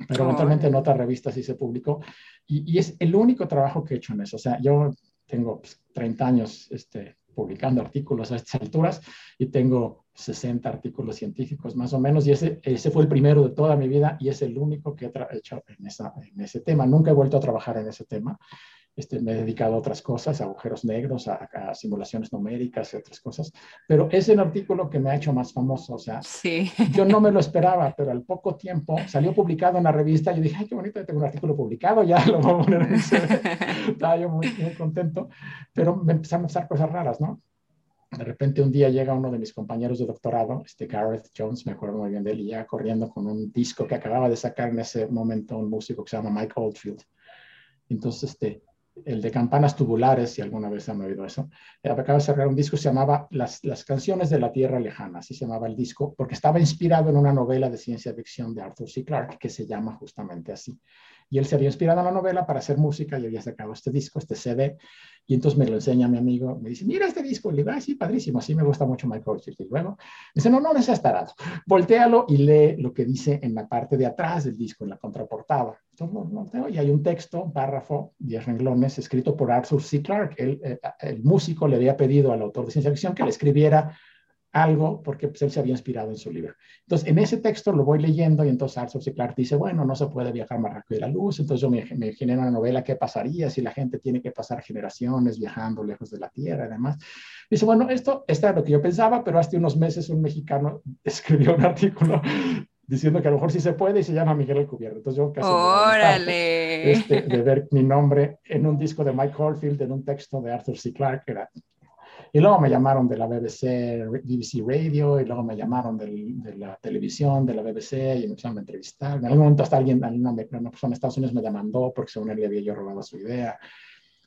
pero eventualmente en otra revista sí se publicó y, y, es el único trabajo que he hecho en eso. O sea, yo tengo pues, 30 años este, publicando artículos a estas alturas y tengo 60 artículos científicos más o menos y ese, ese fue el primero de toda mi vida y es el único que he hecho en, esa, en ese tema. Nunca he vuelto a trabajar en ese tema. Este, me he dedicado a otras cosas, a agujeros negros, a, a, simulaciones numéricas y otras cosas, pero es el artículo que me ha hecho más famoso, o sea, sí. yo no me lo esperaba, pero al poco tiempo salió publicado en la revista, yo dije, ay, qué bonito, tengo un artículo publicado, ya lo voy a poner en el Estaba yo muy, muy contento, pero me empezaron a pasar cosas raras, ¿no? De repente un día llega uno de mis compañeros de doctorado, este Gareth Jones, me acuerdo muy bien de él, y ya corriendo con un disco que acababa de sacar en ese momento un músico que se llama Mike Oldfield. Entonces, este, el de campanas tubulares, si alguna vez han oído eso, eh, acaba de cerrar un disco, se llamaba Las, Las canciones de la Tierra Lejana, así se llamaba el disco, porque estaba inspirado en una novela de ciencia ficción de Arthur C. Clarke que se llama justamente así. Y él se había inspirado en la novela para hacer música y había sacado este disco, este CD, y entonces me lo enseña mi amigo, me dice, mira este disco, le digo, ah, sí, padrísimo, sí me gusta mucho Michael Oldfield. Y luego dice, no, no, no seas voltealo y lee lo que dice en la parte de atrás del disco, en la contraportada. Y hay un texto, un párrafo, 10 renglones, escrito por Arthur C. Clarke. El, el, el músico le había pedido al autor de ciencia ficción que le escribiera algo porque pues, él se había inspirado en su libro. Entonces, en ese texto lo voy leyendo y entonces Arthur C. Clarke dice, bueno, no se puede viajar más rápido de la luz, entonces yo me, me genero una novela, ¿qué pasaría si la gente tiene que pasar generaciones viajando lejos de la Tierra y demás? Dice, bueno, esto, esto era lo que yo pensaba, pero hace unos meses un mexicano escribió un artículo diciendo que a lo mejor sí se puede y se llama Miguel Alcubierre. Entonces yo casi ¡Órale! Este, de ver mi nombre en un disco de Mike Oldfield, en un texto de Arthur C. Clarke, era y luego me llamaron de la BBC, BBC Radio, y luego me llamaron del, de la televisión, de la BBC, y me empezaron a entrevistar. En algún momento hasta alguien, una, una persona de Estados Unidos me demandó porque según él le había yo robado su idea.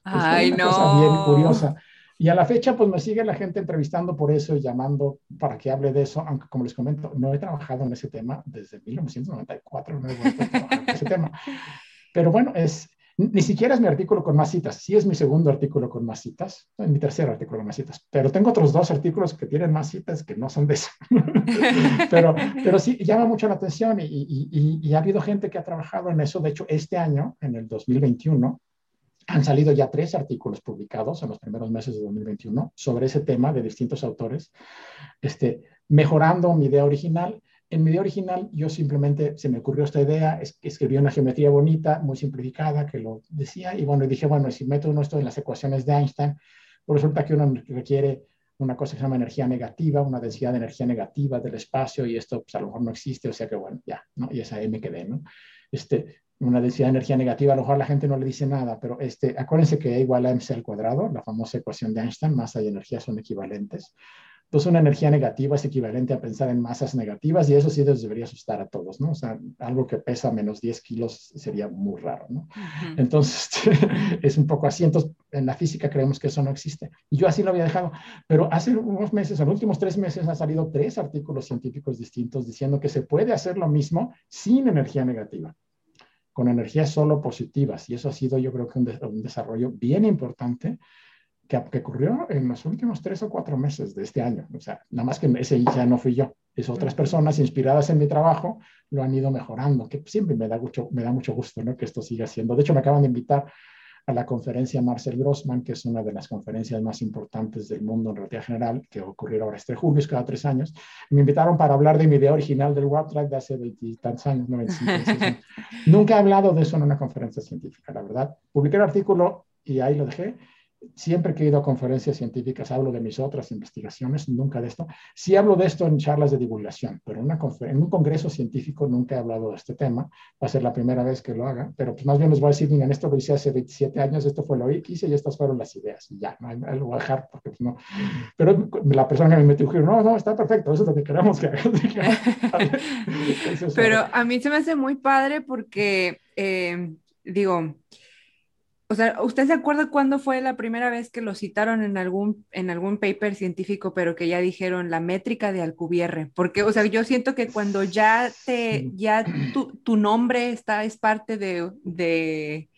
Pues Ay, una no. Cosa bien curiosa. Y a la fecha, pues me sigue la gente entrevistando por eso y llamando para que hable de eso, aunque como les comento, no he trabajado en ese tema desde 1994, no he vuelto a trabajar en ese tema. Pero bueno, es, ni siquiera es mi artículo con más citas, sí es mi segundo artículo con más citas, mi tercer artículo con más citas, pero tengo otros dos artículos que tienen más citas que no son de eso. pero, pero sí, llama mucho la atención y, y, y, y, ha habido gente que ha trabajado en eso. De hecho, este año, en el 2021, han salido ya tres artículos publicados en los primeros meses de 2021 sobre ese tema de distintos autores, este, mejorando mi idea original en mi idea original yo simplemente se me ocurrió esta idea, es, escribí una geometría bonita, muy simplificada, que lo decía, y bueno, dije, bueno, si meto uno esto en las ecuaciones de Einstein, pues resulta que uno requiere una cosa que se llama energía negativa, una densidad de energía negativa del espacio, y esto pues, a lo mejor no existe, o sea que bueno, ya, ¿no? Y esa M quedé, ¿no? Este, una densidad de energía negativa, a lo mejor la gente no le dice nada, pero este, acuérdense que E igual a mc al cuadrado, la famosa ecuación de Einstein, masa y energía son equivalentes. Entonces, una energía negativa es equivalente a pensar en masas negativas y eso sí les debería asustar a todos, ¿no? O sea, algo que pesa menos 10 kilos sería muy raro, ¿no? Uh -huh. Entonces, es un poco así. Entonces, en la física creemos que eso no existe. Y yo así lo había dejado. Pero hace unos meses, en los últimos tres meses, han salido tres artículos científicos distintos diciendo que se puede hacer lo mismo sin energía negativa con energías solo positivas. Y eso ha sido, yo creo que un, de un desarrollo bien importante que, que, ocurrió en los últimos tres o cuatro meses de este año. O sea, nada más que ese ya no fui yo. Es otras personas inspiradas en mi trabajo lo han ido mejorando, que siempre me da mucho, me da mucho gusto ¿no? que esto siga siendo. De hecho, me acaban de invitar a la conferencia Marcel Grossman, que es una de las conferencias más importantes del mundo en relatividad general, que ocurrirá ahora este julio, es cada tres años. Me invitaron para hablar de mi idea original del Drive de hace veintitantos años, 95. Nunca he hablado de eso en una conferencia científica, la verdad. Publiqué el artículo y ahí lo dejé siempre que he ido a conferencias científicas hablo de mis otras investigaciones, nunca de esto. Sí hablo de esto en charlas de divulgación, pero en, una en un congreso científico nunca he hablado de este tema. Va a ser la primera vez que lo haga, pero pues más bien les voy a decir, miren, esto lo hice hace 27 años, esto fue lo que hice y estas fueron las ideas. Y ya, no lo voy a dejar porque pues, no. Pero la persona que me metió dijo, no, no, está perfecto, eso es lo que queremos que hagas. pero a mí se me hace muy padre porque, eh, digo, o sea, ¿usted se acuerda cuándo fue la primera vez que lo citaron en algún, en algún paper científico, pero que ya dijeron la métrica de Alcubierre? Porque, o sea, yo siento que cuando ya te, ya tu, tu nombre está, es parte de, de,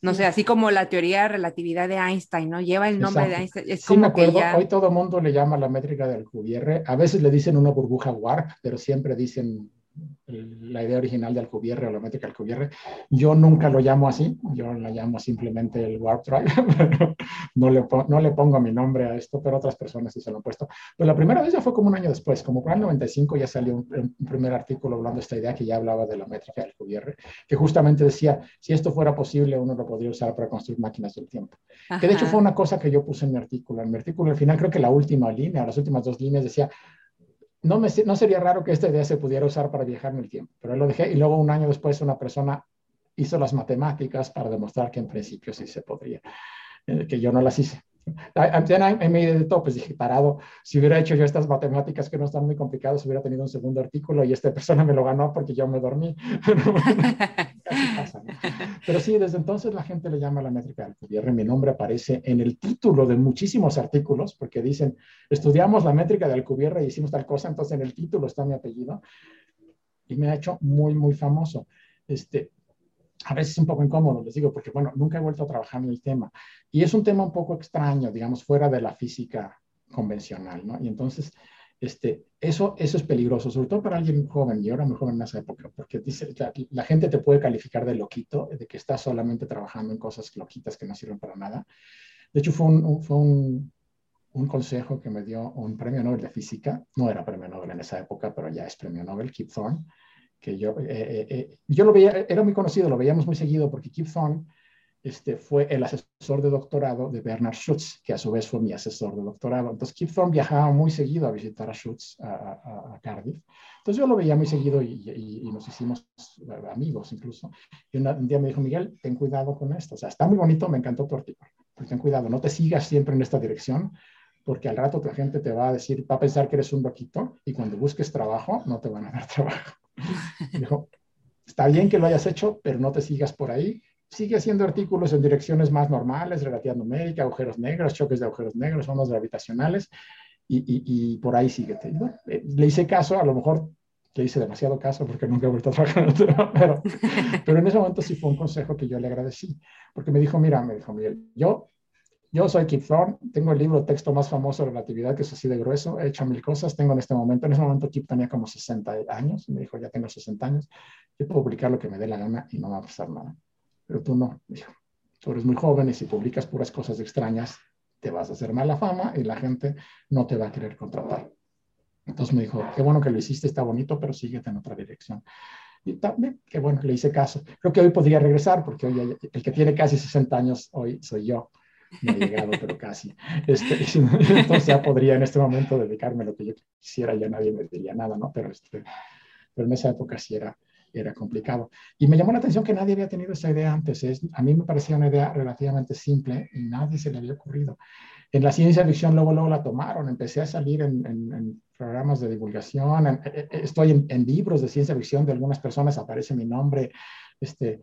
no sé, así como la teoría de relatividad de Einstein, ¿no? Lleva el nombre de Einstein. Es sí, me acuerdo. Hoy todo mundo le llama la métrica de Alcubierre. A veces le dicen una burbuja warp, pero siempre dicen la idea original de Alcubierre o la métrica Alcubierre. Yo nunca lo llamo así, yo la llamo simplemente el Warp Drive, no, le, no le pongo mi nombre a esto, pero otras personas sí se lo han puesto. Pero la primera vez ya fue como un año después, como para el 95 ya salió un, primer artículo hablando de esta idea que ya hablaba de la métrica Alcubierre, que justamente decía, si esto fuera posible, uno lo podría usar para construir máquinas del tiempo. Que de hecho fue una cosa que yo puse en mi artículo. En mi artículo al final creo que la última línea, las últimas dos líneas decía, no, me, no sería raro que esta idea se pudiera usar para viajar en el tiempo, pero lo dejé y luego un año después una persona hizo las matemáticas para demostrar que en principio sí se podría, eh, que yo no las hice. En medio de todo, pues dije, parado, si hubiera hecho yo estas matemáticas que no están muy complicadas, hubiera tenido un segundo artículo y esta persona me lo ganó porque yo me dormí. Pero sí, desde entonces la gente le llama la métrica de Alcubierre. Mi nombre aparece en el título de muchísimos artículos porque dicen, estudiamos la métrica de Alcubierre y hicimos tal cosa, entonces en el título está mi apellido. Y me ha hecho muy, muy famoso. Este, a veces un poco incómodo, les digo, porque bueno, nunca he vuelto a trabajar en el tema. Y es un tema un poco extraño, digamos, fuera de la física convencional, ¿no? Y entonces, este, eso, eso es peligroso, sobre todo para alguien joven, y ahora muy joven en esa época, porque dice, la, gente te puede calificar de loquito, de que estás solamente trabajando en cosas loquitas que no sirven para nada. De hecho, fue un, fue un, un consejo que me dio un premio Nobel de Física, no era premio Nobel en esa época, pero ya es premio Nobel, Kip Thorne, que yo, eh, eh, eh, yo lo veía, era muy conocido, lo veíamos muy seguido porque Kip Thorne este, fue el asesor de doctorado de Bernard Schutz, que a su vez fue mi asesor de doctorado. Entonces Kip Thorne viajaba muy seguido a visitar a Schutz, a, Cardiff. Entonces yo lo veía muy seguido y, nos hicimos amigos incluso. Y un día me dijo, Miguel, ten cuidado con esto. O sea, está muy bonito, me encantó tu artículo, pero ten cuidado, no te sigas siempre en esta dirección, porque al rato la gente te va a decir, va a pensar que eres un loquito y cuando busques trabajo no te van a dar trabajo. Dijo, está bien que lo hayas hecho, pero no te sigas por ahí. Sigue haciendo artículos en direcciones más normales, relatividad numérica, agujeros negros, choques de agujeros negros, ondas gravitacionales, y, por ahí síguete. Eh, le hice caso, a lo mejor le hice demasiado caso porque nunca he vuelto a trabajar en el tema, pero, pero en ese momento sí fue un consejo que yo le agradecí, porque me dijo, mira, me dijo Miguel, yo yo soy Kip Thorne, tengo el libro texto más famoso de relatividad, que es así de grueso, he hecho mil cosas, tengo en este momento, en ese momento Kip tenía como 60 años, me dijo, ya tengo 60 años, yo puedo publicar lo que me dé la gana y no va a pasar nada. Pero tú no, dijo, tú eres muy joven y si publicas puras cosas extrañas, te vas a hacer mala fama y la gente no te va a querer contratar. Entonces me dijo, qué bueno que lo hiciste, está bonito, pero síguete en otra dirección. Y también, qué bueno que le hice caso. Creo que hoy podría regresar, porque hoy el que tiene casi 60 años hoy soy yo no he llegado, pero casi. Este, entonces ya podría en este momento dedicarme a lo que yo quisiera, ya nadie me diría nada, ¿no? Pero, este, pero en esa época sí era, era complicado. Y me llamó la atención que nadie había tenido esa idea antes. Es, a mí me parecía una idea relativamente simple y nadie se le había ocurrido. En la ciencia ficción luego, luego la tomaron. Empecé a salir en, en, programas de divulgación. E, e, estoy en, en, libros de ciencia ficción de algunas personas, aparece mi nombre. Este,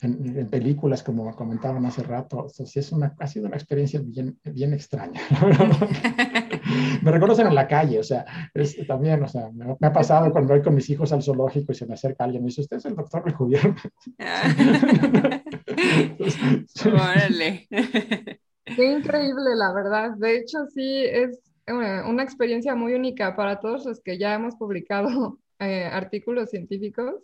en, películas, como comentaban hace rato. es una, ha sido una experiencia bien, bien extraña. me reconocen en la calle, o sea, es, también, o sea, me, ha pasado cuando voy con mis hijos al zoológico y se me acerca alguien y me dice, ¿usted es el doctor Recubierno? Órale. Qué increíble, la verdad. De hecho, sí, es eh, una experiencia muy única para todos los que ya hemos publicado eh, artículos científicos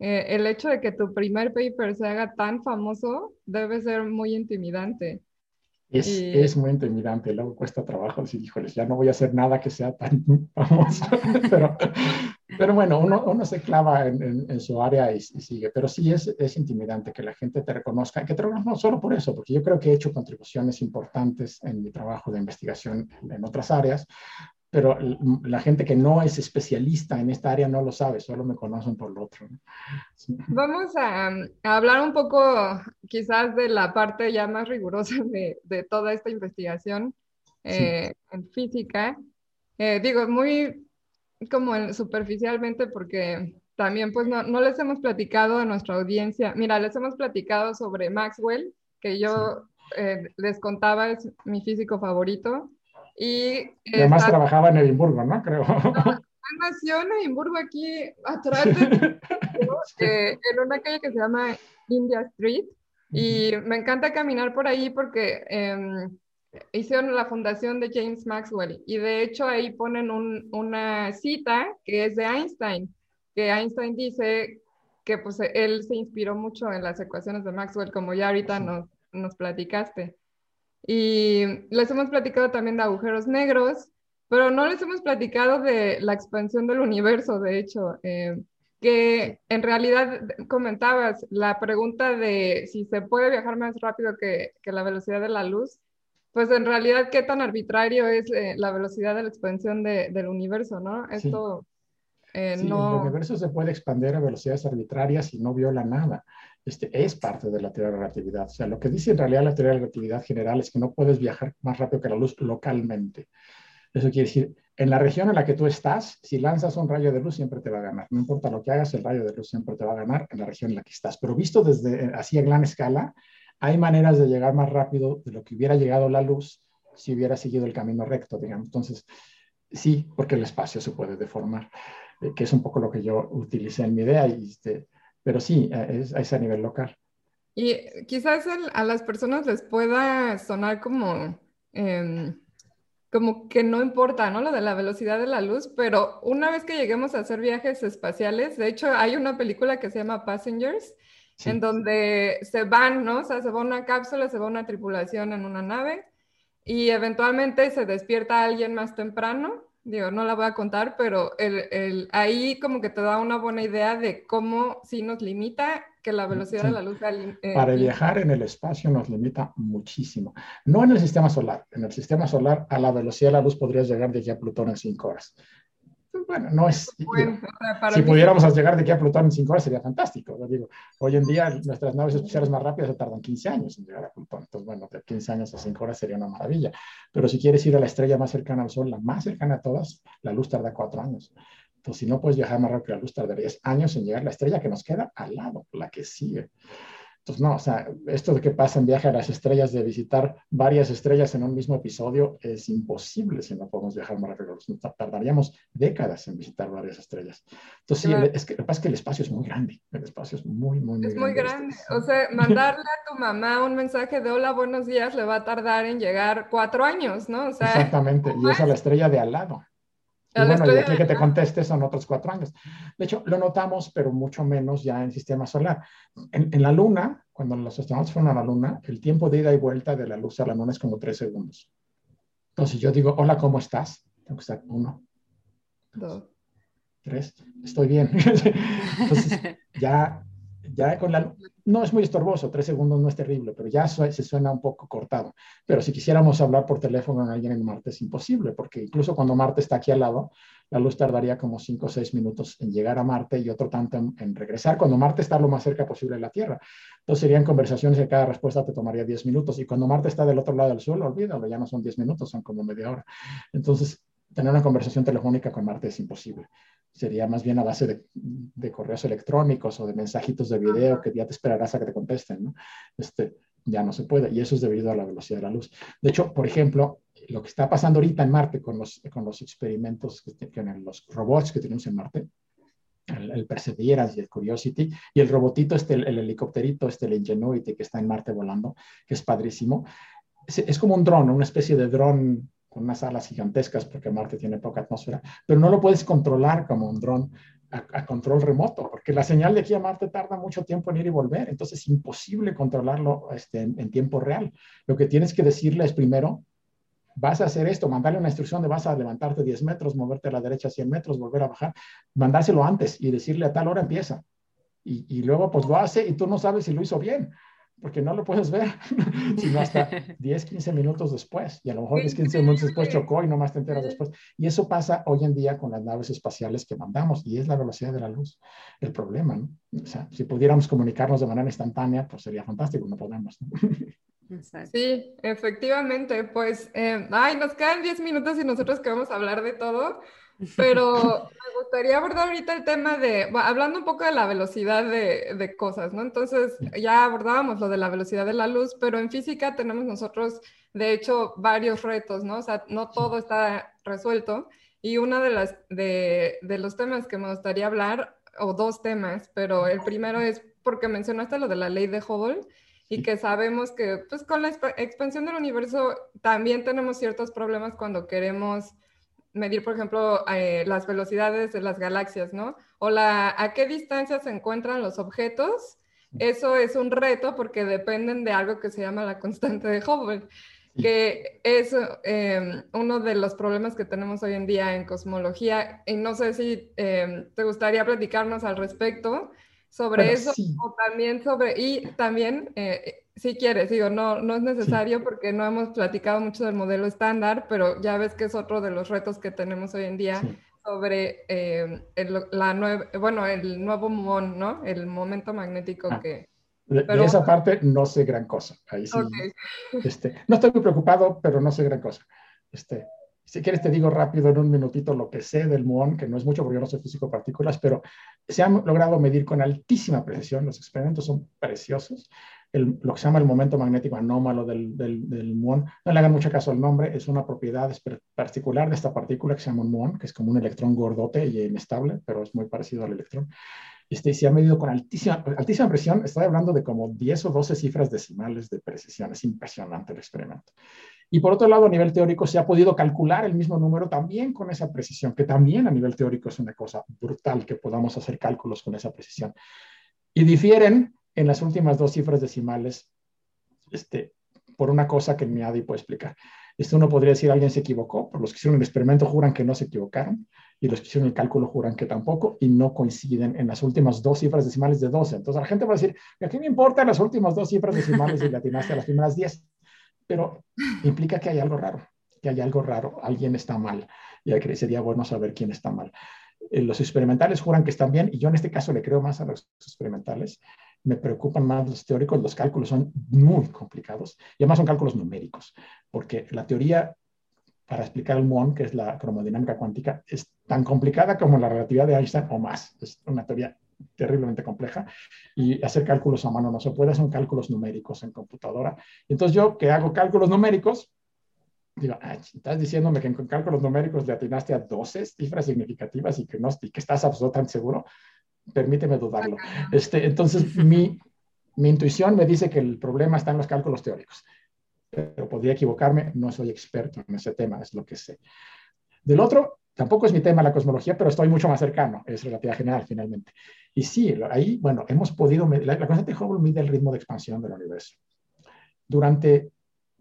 eh, el hecho de que tu primer paper se haga tan famoso debe ser muy intimidante. Es, es muy intimidante, luego cuesta trabajo decir, híjoles, ya no voy a hacer nada que sea tan famoso, pero, Pero bueno, uno, uno se clava en, en, su área y, sigue. Pero sí es, es, intimidante que la gente te reconozca, que te reconozca no solo por eso, porque yo creo que he hecho contribuciones importantes en mi trabajo de investigación en otras áreas, pero la gente que no es especialista en esta área no lo sabe, solo me conocen por lo otro. Vamos a, hablar un poco quizás de la parte ya más rigurosa de, de toda esta investigación eh, en física. Eh, digo, muy como superficialmente porque también pues no, no, les hemos platicado a nuestra audiencia. Mira, les hemos platicado sobre Maxwell, que yo eh, les contaba es mi físico favorito. Y, además trabajaba en Edimburgo, ¿no? Creo. nació en Edimburgo, aquí atrás, de, eh, en una calle que se llama India Street. Y me encanta caminar por ahí porque eh, hicieron la fundación de James Maxwell. Y de hecho ahí ponen un, una cita que es de Einstein, que Einstein dice que pues él se inspiró mucho en las ecuaciones de Maxwell, como ya ahorita nos, nos platicaste. Y les hemos platicado también de agujeros negros, pero no les hemos platicado de la expansión del universo, de hecho, eh, que en realidad comentabas la pregunta de si se puede viajar más rápido que, que la velocidad de la luz, pues en realidad qué tan arbitrario es eh, la velocidad de la expansión de, del universo, ¿no? Esto eh, no... El universo se puede expandir a velocidades arbitrarias y no viola nada este, es parte de la teoría de la relatividad. O sea, lo que dice en realidad la teoría de la relatividad general es que no puedes viajar más rápido que la luz localmente. Eso quiere decir, en la región en la que tú estás, si lanzas un rayo de luz siempre te va a ganar. No importa lo que hagas, el rayo de luz siempre te va a ganar en la región en la que estás. Pero visto desde eh, así a gran escala, hay maneras de llegar más rápido de lo que hubiera llegado la luz si hubiera seguido el camino recto, digamos. Entonces, sí, porque el espacio se puede deformar, eh, que es un poco lo que yo utilicé en mi idea. Y este, pero sí, eh, es, a nivel local. Y quizás a las personas les pueda sonar como, em, como que no importa, ¿no? Lo de la velocidad de la luz, pero una vez que lleguemos a hacer viajes espaciales, de hecho hay una película que se llama Passengers, en donde se van, ¿no? O sea, se va una cápsula, se va una tripulación en una nave y eventualmente se despierta alguien más temprano digo, no la voy a contar, pero el, el, ahí como que te da una buena idea de cómo sí nos limita que la velocidad de la luz... Eh, Para viajar en el espacio nos limita muchísimo. No en el sistema solar. En el sistema solar a la velocidad de la luz podrías llegar de aquí a Plutón en cinco horas bueno, no es... si pudiéramos llegar de aquí a Plutón en 5 horas sería fantástico. Digo, hoy en día nuestras naves espaciales más rápidas se tardan 15 años en llegar a Plutón. Entonces, bueno, de 15 años a 5 horas sería una maravilla. Pero si quieres ir a la estrella más cercana al Sol, la más cercana a todas, la luz tarda 4 años. Entonces, si no puedes viajar más rápido que la luz, tardarías años en llegar a la estrella que nos queda al lado, la que sigue. Entonces, no, o sea, esto de que pasa en viaje a las estrellas, de visitar varias estrellas en un mismo episodio, es imposible si no podemos viajar más rápido. Tardaríamos décadas en visitar varias estrellas. Entonces, sí, es que, lo que pasa es que el espacio es muy grande. El espacio es muy, muy, muy es muy grande. O sea, mandarle a tu mamá un mensaje de hola, buenos días, le va a tardar en llegar cuatro años, ¿no? O sea, Exactamente. Y es a la estrella de al lado. Y bueno, y aquí que te conteste son otros cuatro años. De hecho, lo notamos, pero mucho menos ya en sistema solar. En, en, la Luna, cuando los astronautas fueron a la Luna, el tiempo de ida y vuelta de la luz a la Luna es como tres segundos. Entonces yo digo, hola, ¿cómo estás? Tengo que estar uno, dos, tres, estoy bien. Entonces ya ya con la, no es muy estorboso, tres segundos no es terrible, pero ya se suena un poco cortado. Pero si quisiéramos hablar por teléfono con alguien en Marte es imposible, porque incluso cuando Marte está aquí al lado, la luz tardaría como cinco o seis minutos en llegar a Marte y otro tanto en, regresar, cuando Marte está lo más cerca posible de la Tierra. Entonces serían conversaciones que cada respuesta te tomaría diez minutos. Y cuando Marte está del otro lado del suelo, olvídalo, ya no son diez minutos, son como media hora. Entonces, tener una conversación telefónica con Marte es imposible sería más bien a base de, correos electrónicos o de mensajitos de video que ya te esperarás a que te contesten, ¿no? Este, ya no se puede, y eso es debido a la velocidad de la luz. De hecho, por ejemplo, lo que está pasando ahorita en Marte con los, con los experimentos que tienen los robots que tenemos en Marte, el, Perseverance y el Curiosity, y el robotito, este, el, helicópterito, este, el Ingenuity que está en Marte volando, que es padrísimo. Es, es como un dron, una especie de dron con unas alas gigantescas porque Marte tiene poca atmósfera, pero no lo puedes controlar como un dron a, control remoto, porque la señal de aquí a Marte tarda mucho tiempo en ir y volver, entonces es imposible controlarlo este, en, tiempo real. Lo que tienes que decirle es primero, vas a hacer esto, mandarle una instrucción de vas a levantarte 10 metros, moverte a la derecha 100 metros, volver a bajar, mandárselo antes y decirle a tal hora empieza. Y, y luego pues lo hace y tú no sabes si lo hizo bien porque no lo puedes ver, sino hasta 10, 15 minutos después. Y a lo mejor 10, 15 minutos después chocó y no más te enteras después. Y eso pasa hoy en día con las naves espaciales que mandamos y es la velocidad de la luz el problema. ¿no? O sea, si pudiéramos comunicarnos de manera instantánea, pues sería fantástico, no podemos. Sí, efectivamente, pues, eh, ay, nos quedan 10 minutos y nosotros que vamos a hablar de todo, pero me gustaría abordar ahorita el tema de, hablando un poco de la velocidad de, de, cosas, ¿no? Entonces, ya abordábamos lo de la velocidad de la luz, pero en física tenemos nosotros, de hecho, varios retos, ¿no? O sea, no todo está resuelto. Y uno de, las, de, de los temas que me gustaría hablar, o dos temas, pero el primero es porque mencionaste lo de la ley de Hubble y que sabemos que pues con la expansión del universo también tenemos ciertos problemas cuando queremos medir, por ejemplo, eh, las velocidades de las galaxias, ¿no? O la, a qué distancia se encuentran los objetos. Eso es un reto porque dependen de algo que se llama la constante de Hubble, que es em, uno de los problemas que tenemos hoy en día en cosmología. Y no sé si em, te gustaría platicarnos al respecto sobre eso o también sobre, y también eh, si quieres, digo, no, no es necesario porque no hemos platicado mucho del modelo estándar, pero ya ves que es otro de los retos que tenemos hoy en día sobre eh, el, la bueno, el nuevo MON, ¿no? El momento magnético ah, que... De, esa parte no sé gran cosa. Ahí sí. Este, no estoy muy preocupado, pero no sé gran cosa. Este, si quieres te digo rápido en un minutito lo que sé del muón, que no es mucho porque yo no soy físico de partículas, pero se han logrado medir con altísima precisión, los experimentos son preciosos, lo que se llama el momento magnético anómalo del, del, muón. No le hagan mucho caso al nombre, es una propiedad particular de esta partícula que se llama un muón, que es como un electrón gordote y inestable, pero es muy parecido al electrón. Este, se ha medido con altísima, altísima presión, estoy hablando de como 10 o 12 cifras decimales de precisión, es impresionante el experimento. Y por otro lado, a nivel teórico, se ha podido calcular el mismo número también con esa precisión, que también a nivel teórico es una cosa brutal que podamos hacer cálculos con esa precisión. Y difieren en las últimas dos cifras decimales este, por una cosa que mi ADI puede explicar. Esto uno podría decir, alguien se equivocó, por los que hicieron el experimento juran que no se equivocaron, y los que hicieron el cálculo juran que tampoco, y no coinciden en las últimas dos cifras decimales de 12. Entonces la gente va a decir, ¿a qué me importan las últimas dos cifras decimales y latinaste a las primeras 10? Pero implica que hay algo raro, que hay algo raro, alguien está mal, y sería bueno saber quién está mal. Eh, los experimentales juran que están bien, y yo en este caso le creo más a los experimentales, me preocupan más los teóricos, los cálculos son muy complicados y además son cálculos numéricos, porque la teoría para explicar el muón, que es la cromodinámica cuántica, es tan complicada como la relatividad de Einstein o más. Es una teoría terriblemente compleja y hacer cálculos a mano no se puede, son cálculos numéricos en computadora. Entonces yo que hago cálculos numéricos, digo, estás diciéndome que en cálculos numéricos le atinaste a 12 cifras significativas y que, no, y que estás absolutamente seguro permíteme dudarlo. Este, entonces, mi, mi intuición me dice que el problema está en los cálculos teóricos, pero podría equivocarme, no soy experto en ese tema, es lo que sé. Del otro, tampoco es mi tema la cosmología, pero estoy mucho más cercano, es relatividad general finalmente. Y sí, ahí, bueno, hemos podido, la, la constante Hubble mide el ritmo de expansión del universo. Durante,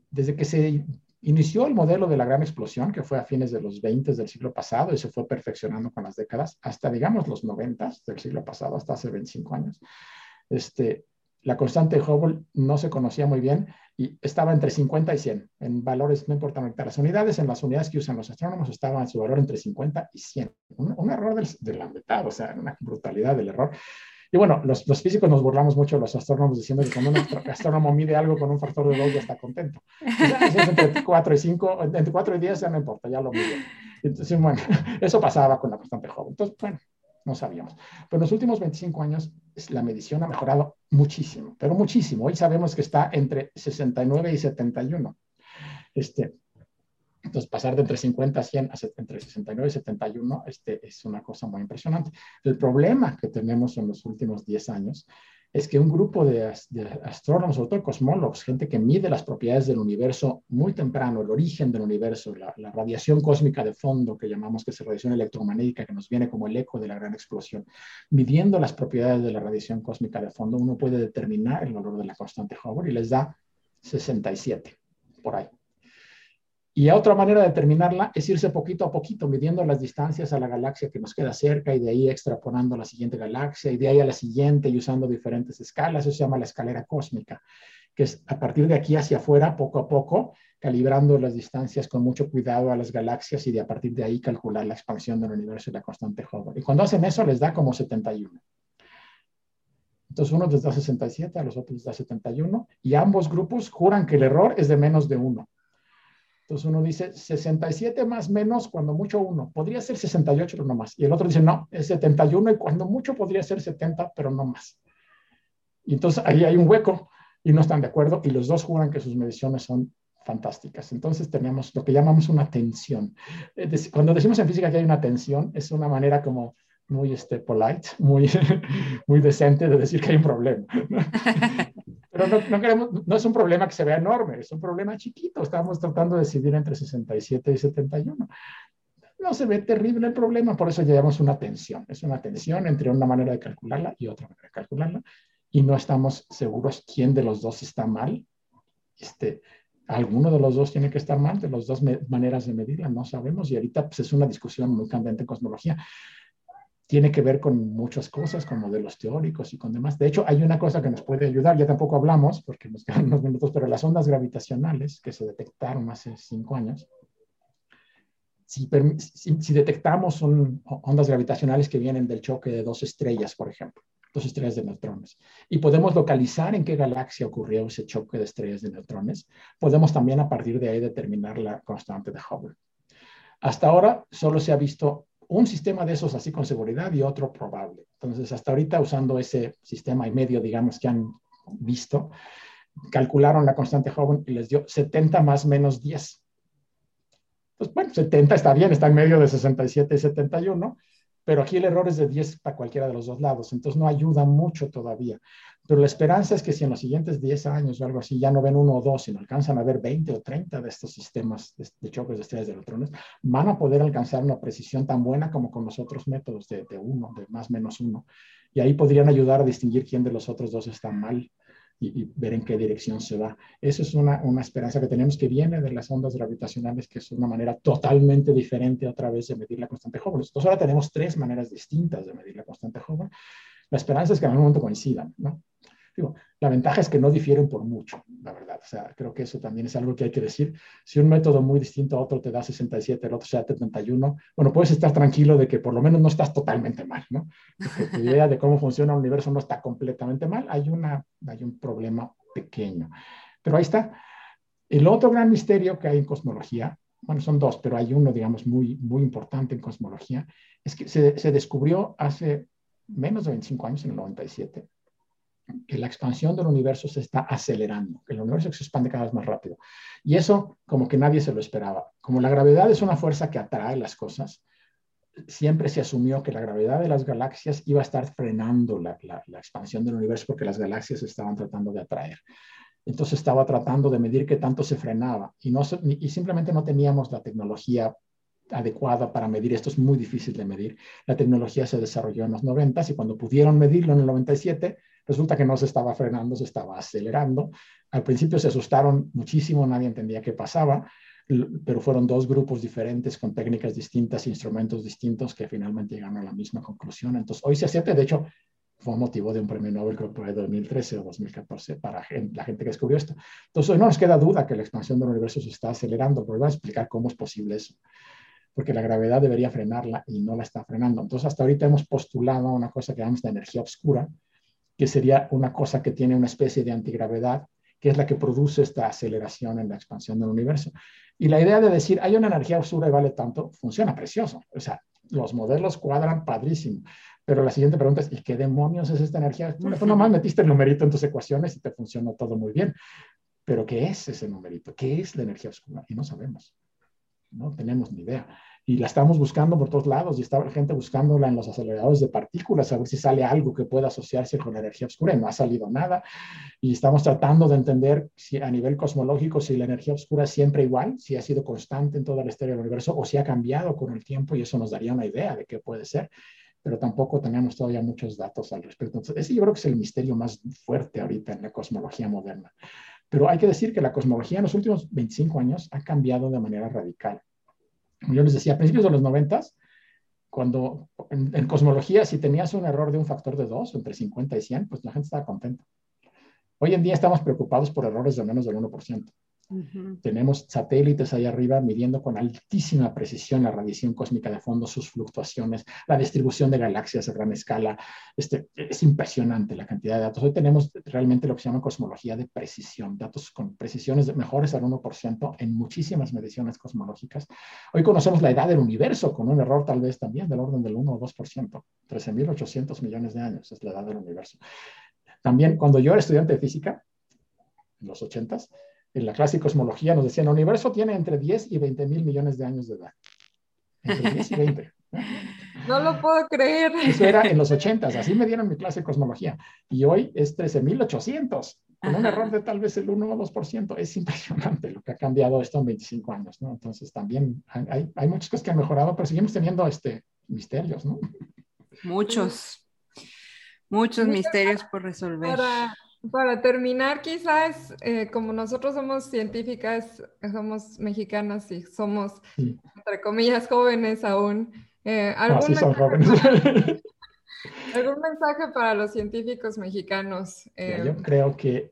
desde que se Inició el modelo de la gran explosión, que fue a fines de los 20 del siglo pasado y se fue perfeccionando con las décadas, hasta, digamos, los 90 del siglo pasado, hasta hace 25 años. Este, la constante de Hubble no se conocía muy bien y estaba entre 50 y 100 en valores, no importan las unidades, en las unidades que usan los astrónomos estaba en su valor entre 50 y 100. Un, error de la mitad, o sea, una brutalidad del error. Y bueno, los, los, físicos nos burlamos mucho, los astrónomos, diciendo que cuando un astrónomo mide algo con un factor de 2 ya está contento. si es entre 4 y 5, entre 4 y 10 ya no importa, ya lo mide. Entonces, bueno, eso pasaba con la constante joven. Entonces, bueno, no sabíamos. Pero en los últimos 25 años la medición ha mejorado muchísimo, pero muchísimo. Hoy sabemos que está entre 69 y 71. Este, entonces, pasar de entre 50 a 100 a entre 69 y 71 este, es una cosa muy impresionante. El problema que tenemos en los últimos 10 años es que un grupo de, astrónomos, sobre todo cosmólogos, gente que mide las propiedades del universo muy temprano, el origen del universo, la, la, radiación cósmica de fondo que llamamos que es radiación electromagnética, que nos viene como el eco de la gran explosión, midiendo las propiedades de la radiación cósmica de fondo, uno puede determinar el valor de la constante Hubble y les da 67 por ahí. Y otra manera de determinarla es irse poquito a poquito, midiendo las distancias a la galaxia que nos queda cerca y de ahí extrapolando a la siguiente galaxia y de ahí a la siguiente y usando diferentes escalas. Eso se llama la escalera cósmica, que es a partir de aquí hacia afuera, poco a poco, calibrando las distancias con mucho cuidado a las galaxias y de a partir de ahí calcular la expansión del universo y la constante Hubble. Y cuando hacen eso les da como 71. Entonces uno les da 67, a los otros les da 71 y ambos grupos juran que el error es de menos de 1. Entonces uno dice 67 más menos cuando mucho 1. Podría ser 68, pero no más. Y el otro dice no, es 71 y cuando mucho podría ser 70, pero no más. Y entonces ahí hay un hueco y no están de acuerdo y los dos juran que sus mediciones son fantásticas. Entonces tenemos lo que llamamos una tensión. Cuando decimos en física que hay una tensión, es una manera como muy este, polite, muy, muy decente de decir que hay un problema. No, es un problema que se vea enorme, es un problema chiquito. Estamos tratando de decidir entre 67 y 71. No se ve terrible el problema, por eso llevamos una tensión. Es una tensión entre una manera de calcularla y otra manera de calcularla. Y no estamos seguros quién de los dos está mal. Este, alguno de los dos tiene que estar mal, de las dos maneras de medirla, no sabemos. Y ahorita pues, es una discusión muy candente en cosmología tiene que ver con muchas cosas, con modelos teóricos y con demás. De hecho, hay una cosa que nos puede ayudar, ya tampoco hablamos, porque nos quedan unos minutos, pero las ondas gravitacionales que se detectaron hace cinco años, si, si, detectamos son ondas gravitacionales que vienen del choque de dos estrellas, por ejemplo, dos estrellas de neutrones, y podemos localizar en qué galaxia ocurrió ese choque de estrellas de neutrones, podemos también a partir de ahí determinar la constante de Hubble. Hasta ahora solo se ha visto un sistema de esos así con seguridad y otro probable. Entonces, hasta ahorita usando ese sistema y medio, digamos, que han visto, calcularon la constante Hubble y les dio 70 más menos 10. Pues bueno, 70 está bien, está en medio de 67 y 71, pero aquí el error es de 10 para cualquiera de los dos lados, entonces no ayuda mucho todavía. Pero la esperanza es que si en los siguientes 10 años o algo así ya no ven uno o dos, sino alcanzan a ver 20 o 30 de estos sistemas de, choques de estrellas de electrones, van a poder alcanzar una precisión tan buena como con los otros métodos de, de uno, de más menos uno. Y ahí podrían ayudar a distinguir quién de los otros dos está mal y, ver en qué dirección se va. Eso es una, una, esperanza que tenemos que viene de las ondas gravitacionales, que es una manera totalmente diferente otra vez de medir la constante Hubble. Entonces ahora tenemos tres maneras distintas de medir la constante Hubble. La esperanza es que en algún momento coincidan, ¿no? La ventaja es que no difieren por mucho, la verdad. O sea, creo que eso también es algo que hay que decir. Si un método muy distinto a otro te da 67, el otro sea 71, bueno, puedes estar tranquilo de que por lo menos no estás totalmente mal, ¿no? Porque tu idea de cómo funciona el universo no está completamente mal. Hay, una, hay un problema pequeño. Pero ahí está. El otro gran misterio que hay en cosmología, bueno, son dos, pero hay uno, digamos, muy, muy importante en cosmología, es que se, se descubrió hace menos de 25 años, en el 97, que la expansión del universo se está acelerando, que el universo se expande cada vez más rápido. Y eso como que nadie se lo esperaba. Como la gravedad es una fuerza que atrae las cosas, siempre se asumió que la gravedad de las galaxias iba a estar frenando la, expansión del universo porque las galaxias estaban tratando de atraer. Entonces estaba tratando de medir qué tanto se frenaba y, no, y simplemente no teníamos la tecnología adecuada para medir. Esto es muy difícil de medir. La tecnología se desarrolló en los 90 y cuando pudieron medirlo en el 97, Resulta que no se estaba frenando, se estaba acelerando. Al principio se asustaron muchísimo, nadie entendía qué pasaba, pero fueron dos grupos diferentes con técnicas distintas, instrumentos distintos que finalmente llegaron a la misma conclusión. Entonces, hoy se acepta, de hecho, fue motivo de un premio Nobel, creo que fue 2013 o 2014, para la gente que descubrió esto. Entonces, hoy no nos queda duda que la expansión del universo se está acelerando, pero voy a explicar cómo es posible eso porque la gravedad debería frenarla y no la está frenando. Entonces, hasta ahorita hemos postulado una cosa que llamamos de energía oscura, que sería una cosa que tiene una especie de antigravedad, que es la que produce esta aceleración en la expansión del universo. Y la idea de decir, hay una energía oscura y vale tanto, funciona precioso. O sea, los modelos cuadran padrísimo. Pero la siguiente pregunta es, ¿y qué demonios es esta energía? Bueno, tú nomás metiste el numerito en tus ecuaciones y te funcionó todo muy bien. Pero ¿qué es ese numerito? ¿Qué es la energía oscura? Y no sabemos. No tenemos ni idea y la estamos buscando por todos lados y está la gente buscándola en los aceleradores de partículas a ver si sale algo que pueda asociarse con la energía oscura y no ha salido nada. Y estamos tratando de entender si a nivel cosmológico si la energía oscura es siempre igual, si ha sido constante en toda la historia del universo o si ha cambiado con el tiempo y eso nos daría una idea de qué puede ser. Pero tampoco tenemos todavía muchos datos al respecto. Entonces, ese yo creo que es el misterio más fuerte ahorita en la cosmología moderna. Pero hay que decir que la cosmología en los últimos 25 años ha cambiado de manera radical. Yo les decía, a principios de los 90, cuando en, cosmología, si tenías un error de un factor de 2, entre 50 y 100, pues la gente estaba contenta. Hoy en día estamos preocupados por errores de menos del 1%. Tenemos satélites ahí arriba midiendo con altísima precisión la radiación cósmica de fondo, sus fluctuaciones, la distribución de galaxias a gran escala. Este, es impresionante la cantidad de datos. Hoy tenemos realmente lo que se llama cosmología de precisión, datos con precisiones mejores al 1% en muchísimas mediciones cosmológicas. Hoy conocemos la edad del universo con un error tal vez también del orden del 1 o 2%. 13.800 millones de años es la edad del universo. También cuando yo era estudiante de física, en los 80s, en la clase de cosmología nos decían, el universo tiene entre 10 y 20 mil millones de años de edad. Entre 10 y 20. No lo puedo creer. Eso era en los 80, así me dieron mi clase de cosmología. Y hoy es 13.800, con un error de tal vez el 1 o 2%. Es impresionante lo que ha cambiado esto en 25 años, ¿no? Entonces también hay, hay muchas cosas que han mejorado, pero seguimos teniendo este, misterios, ¿no? Muchos, muchos misterios por resolver. Para terminar, quizás, eh, como nosotros somos científicas, somos mexicanas y somos, entre comillas, jóvenes aún, eh, ¿algún, mensaje ¿algún, mensaje para los científicos mexicanos? Eh, yo creo que,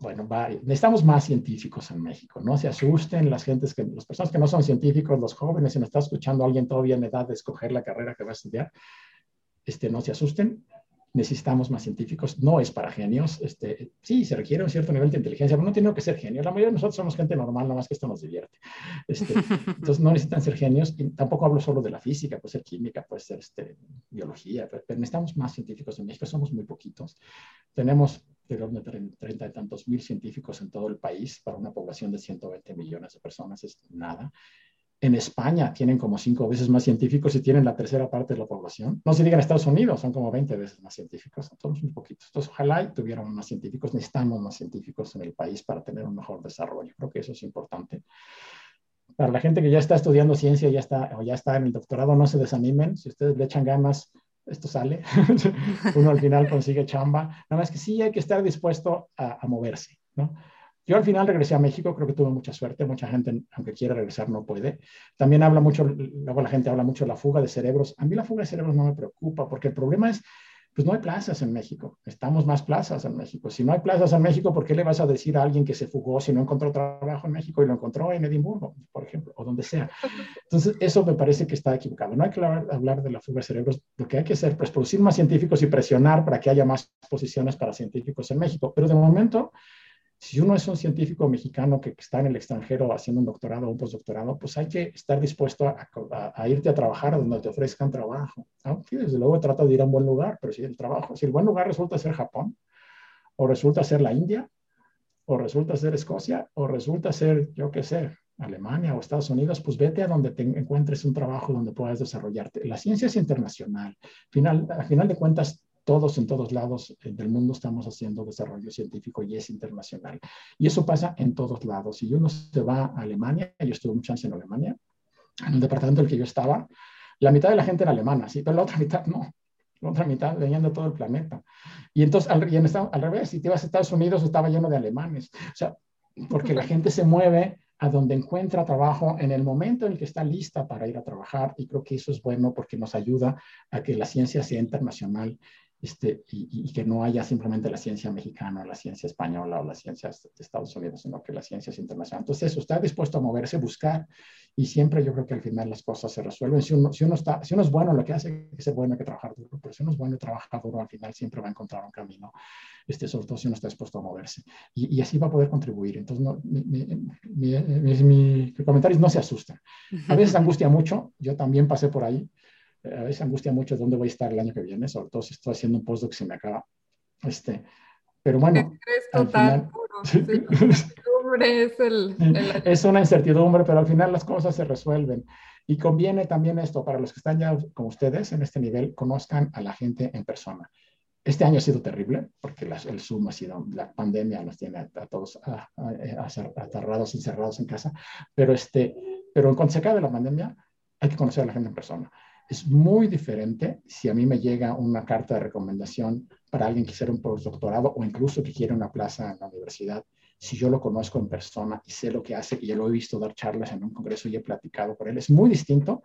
bueno, necesitamos más científicos en México. No se asusten las gentes que, las personas que no son científicos, los jóvenes, si me está escuchando alguien todavía en edad de escoger la carrera que va a estudiar, este, no se asusten necesitamos más científicos, no es para genios, este, sí, se requiere un cierto nivel de inteligencia, pero no tiene que ser genio, la mayoría de nosotros somos gente normal, nada más que esto nos divierte. Este, entonces no necesitan ser genios, y tampoco hablo solo de la física, puede ser química, puede ser este, biología, pero, necesitamos más científicos en México, somos muy poquitos. Tenemos de 30 y tantos mil científicos en todo el país para una población de 120 millones de personas, es nada. En España tienen como cinco veces más científicos y tienen la tercera parte de la población. No se diga en Estados Unidos, son como 20 veces más científicos. Somos muy poquitos. Entonces, ojalá tuvieran más científicos. Necesitamos más científicos en el país para tener un mejor desarrollo. Creo que eso es importante. Para la gente que ya está estudiando ciencia ya está, o ya está en el doctorado, no se desanimen. Si ustedes le echan ganas, esto sale. Uno al final consigue chamba. Nada más que sí hay que estar dispuesto a, a moverse, ¿no? Yo al final regresé a México, creo que tuve mucha suerte, mucha gente, aunque quiera regresar, no puede. También habla mucho, luego la gente habla mucho de la fuga de cerebros. A mí la fuga de cerebros no me preocupa, porque el problema es, pues no hay plazas en México, estamos más plazas en México. Si no hay plazas en México, ¿por qué le vas a decir a alguien que se fugó si no encontró trabajo en México y lo encontró en Edimburgo, por ejemplo, o donde sea? Entonces, eso me parece que está equivocado. No hay que hablar, de la fuga de cerebros, lo que hay que hacer es pues, producir más científicos y presionar para que haya más posiciones para científicos en México. Pero de momento si uno es un científico mexicano que está en el extranjero haciendo un doctorado o un postdoctorado, pues hay que estar dispuesto a, irte a trabajar donde te ofrezcan trabajo. desde luego trata de ir a un buen lugar, pero si el trabajo, si el buen lugar resulta ser Japón, o resulta ser la India, o resulta ser Escocia, o resulta ser, yo qué sé, Alemania o Estados Unidos, pues vete a donde te encuentres un trabajo donde puedas desarrollarte. La ciencia es internacional. Final, a final de cuentas, todos en todos lados eh, del mundo estamos haciendo desarrollo científico y es internacional. Y eso pasa en todos lados. Si uno se va a Alemania, yo estuve muchas años en Alemania, en el departamento en el que yo estaba, la mitad de la gente era alemana, sí, pero la otra mitad no. La otra mitad venían de todo el planeta. Y entonces, al, y al revés, si te ibas a Estados Unidos, estaba lleno de alemanes. O sea, porque la gente se mueve a donde encuentra trabajo en el momento en el que está lista para ir a trabajar y creo que eso es bueno porque nos ayuda a que la ciencia sea internacional este, y, que no haya simplemente la ciencia mexicana, la ciencia española o la ciencia de Estados Unidos, sino que la ciencia es internacional. Entonces, eso, está dispuesto a moverse, buscar, y siempre yo creo que al final las cosas se resuelven. Si uno, si uno, está, si uno es bueno, lo que hace hay que ser bueno, hay que trabajar duro, pero si uno es bueno y trabaja duro, al final siempre va a encontrar un camino, este, sobre todo si uno está dispuesto a moverse. Y, y así va a poder contribuir. Entonces, no, mi, mi, mi, mi comentario es no se asusten. A veces angustia mucho, yo también pasé por ahí, a veces angustia mucho dónde voy a estar el año que viene, sobre todo si estoy haciendo un postdoc que se me acaba. Este, pero bueno, final, es, el, es una incertidumbre, pero al final las cosas se resuelven. Y conviene también esto, para los que están ya como ustedes en este nivel, conozcan a la gente en persona. Este año ha sido terrible porque el Zoom ha sido, la pandemia nos tiene a, todos aterrados, encerrados en casa, pero, este, pero en cuanto se acabe la pandemia, hay que conocer a la gente en persona. Es muy diferente si a mí me llega una carta de recomendación para alguien que quiera un postdoctorado o incluso que quiera una plaza en la universidad. si yo lo conozco en persona y sé lo que hace y ya lo he visto dar charlas en un congreso y he platicado con él. Es muy distinto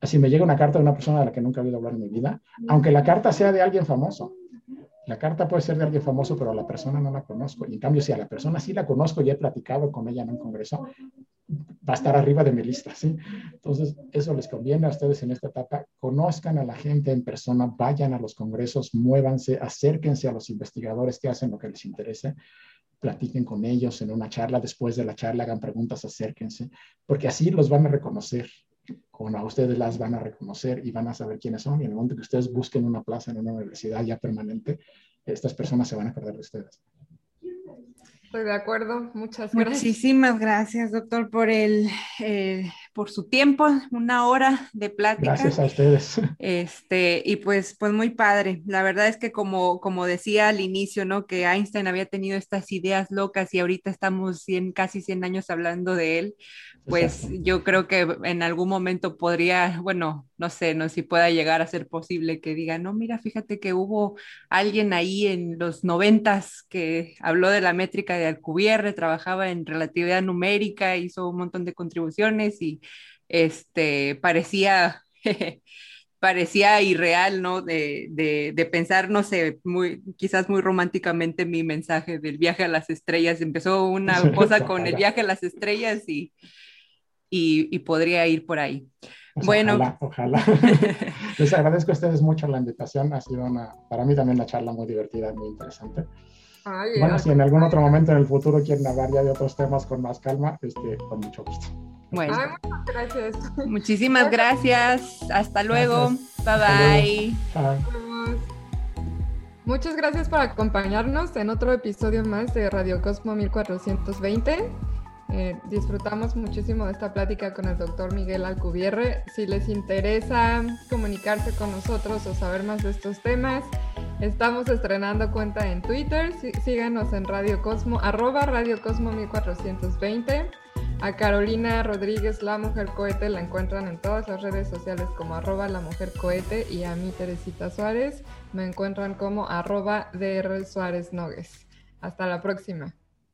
así me llega una carta de una persona de la que nunca he oído hablar en mi vida, aunque la carta sea de alguien famoso. La carta puede ser de alguien famoso, pero a la persona no la conozco. Y en cambio, si a la persona sí la conozco y he platicado con ella en un congreso, va a estar arriba de mi lista, ¿sí? Entonces, eso les conviene a ustedes en esta etapa. Conozcan a la gente en persona, vayan a los congresos, muévanse, acérquense a los investigadores que hacen lo que les interese platiquen con ellos en una charla, después de la charla hagan preguntas, acérquense, porque así los van a reconocer, como a ustedes las van a reconocer y van a saber quiénes son, y en el momento que ustedes busquen una plaza en una universidad ya permanente, estas personas se van a acordar de ustedes. Estoy de acuerdo, muchas gracias. Muchísimas gracias, doctor, por el, eh, por su tiempo, una hora de plática. Gracias a ustedes. Este, y pues, pues muy padre. La verdad es que como, como decía al inicio, ¿no? Que Einstein había tenido estas ideas locas y ahorita estamos casi 100 años hablando de él pues yo creo que en algún momento podría, bueno, no sé, no si pueda llegar a ser posible que diga, no, mira, fíjate que hubo alguien ahí en los noventas que habló de la métrica de Alcubierre, trabajaba en relatividad numérica, hizo un montón de contribuciones y este parecía parecía irreal, ¿no? De, de, de, pensar, no sé, muy, quizás muy románticamente mi mensaje del viaje a las estrellas. Empezó una cosa con el viaje a las estrellas y y, podría ir por ahí. Pues bueno. Ojalá, ojalá. Les agradezco a ustedes mucho la invitación. Ha sido una, para mí también una charla muy divertida, muy interesante. bueno, si en algún otro momento en el futuro quieren hablar ya de otros temas con más calma, este, con mucho gusto. Bueno, muchas gracias. Muchísimas gracias. Hasta luego. Bye bye. Muchas gracias por acompañarnos en otro episodio más de Radio Cosmo 1420. Eh, disfrutamos muchísimo de esta plática con el doctor Miguel Alcubierre. Si les interesa comunicarse con nosotros o saber más de estos temas, estamos estrenando cuenta en Twitter. síganos en Radio Cosmo, arroba Radio Cosmo 1420. A Carolina Rodríguez, la mujer cohete, la encuentran en todas las redes sociales como arroba la mujer cohete y a mí, Teresita Suárez, me encuentran como arroba DR Suárez Nogues. Hasta la próxima.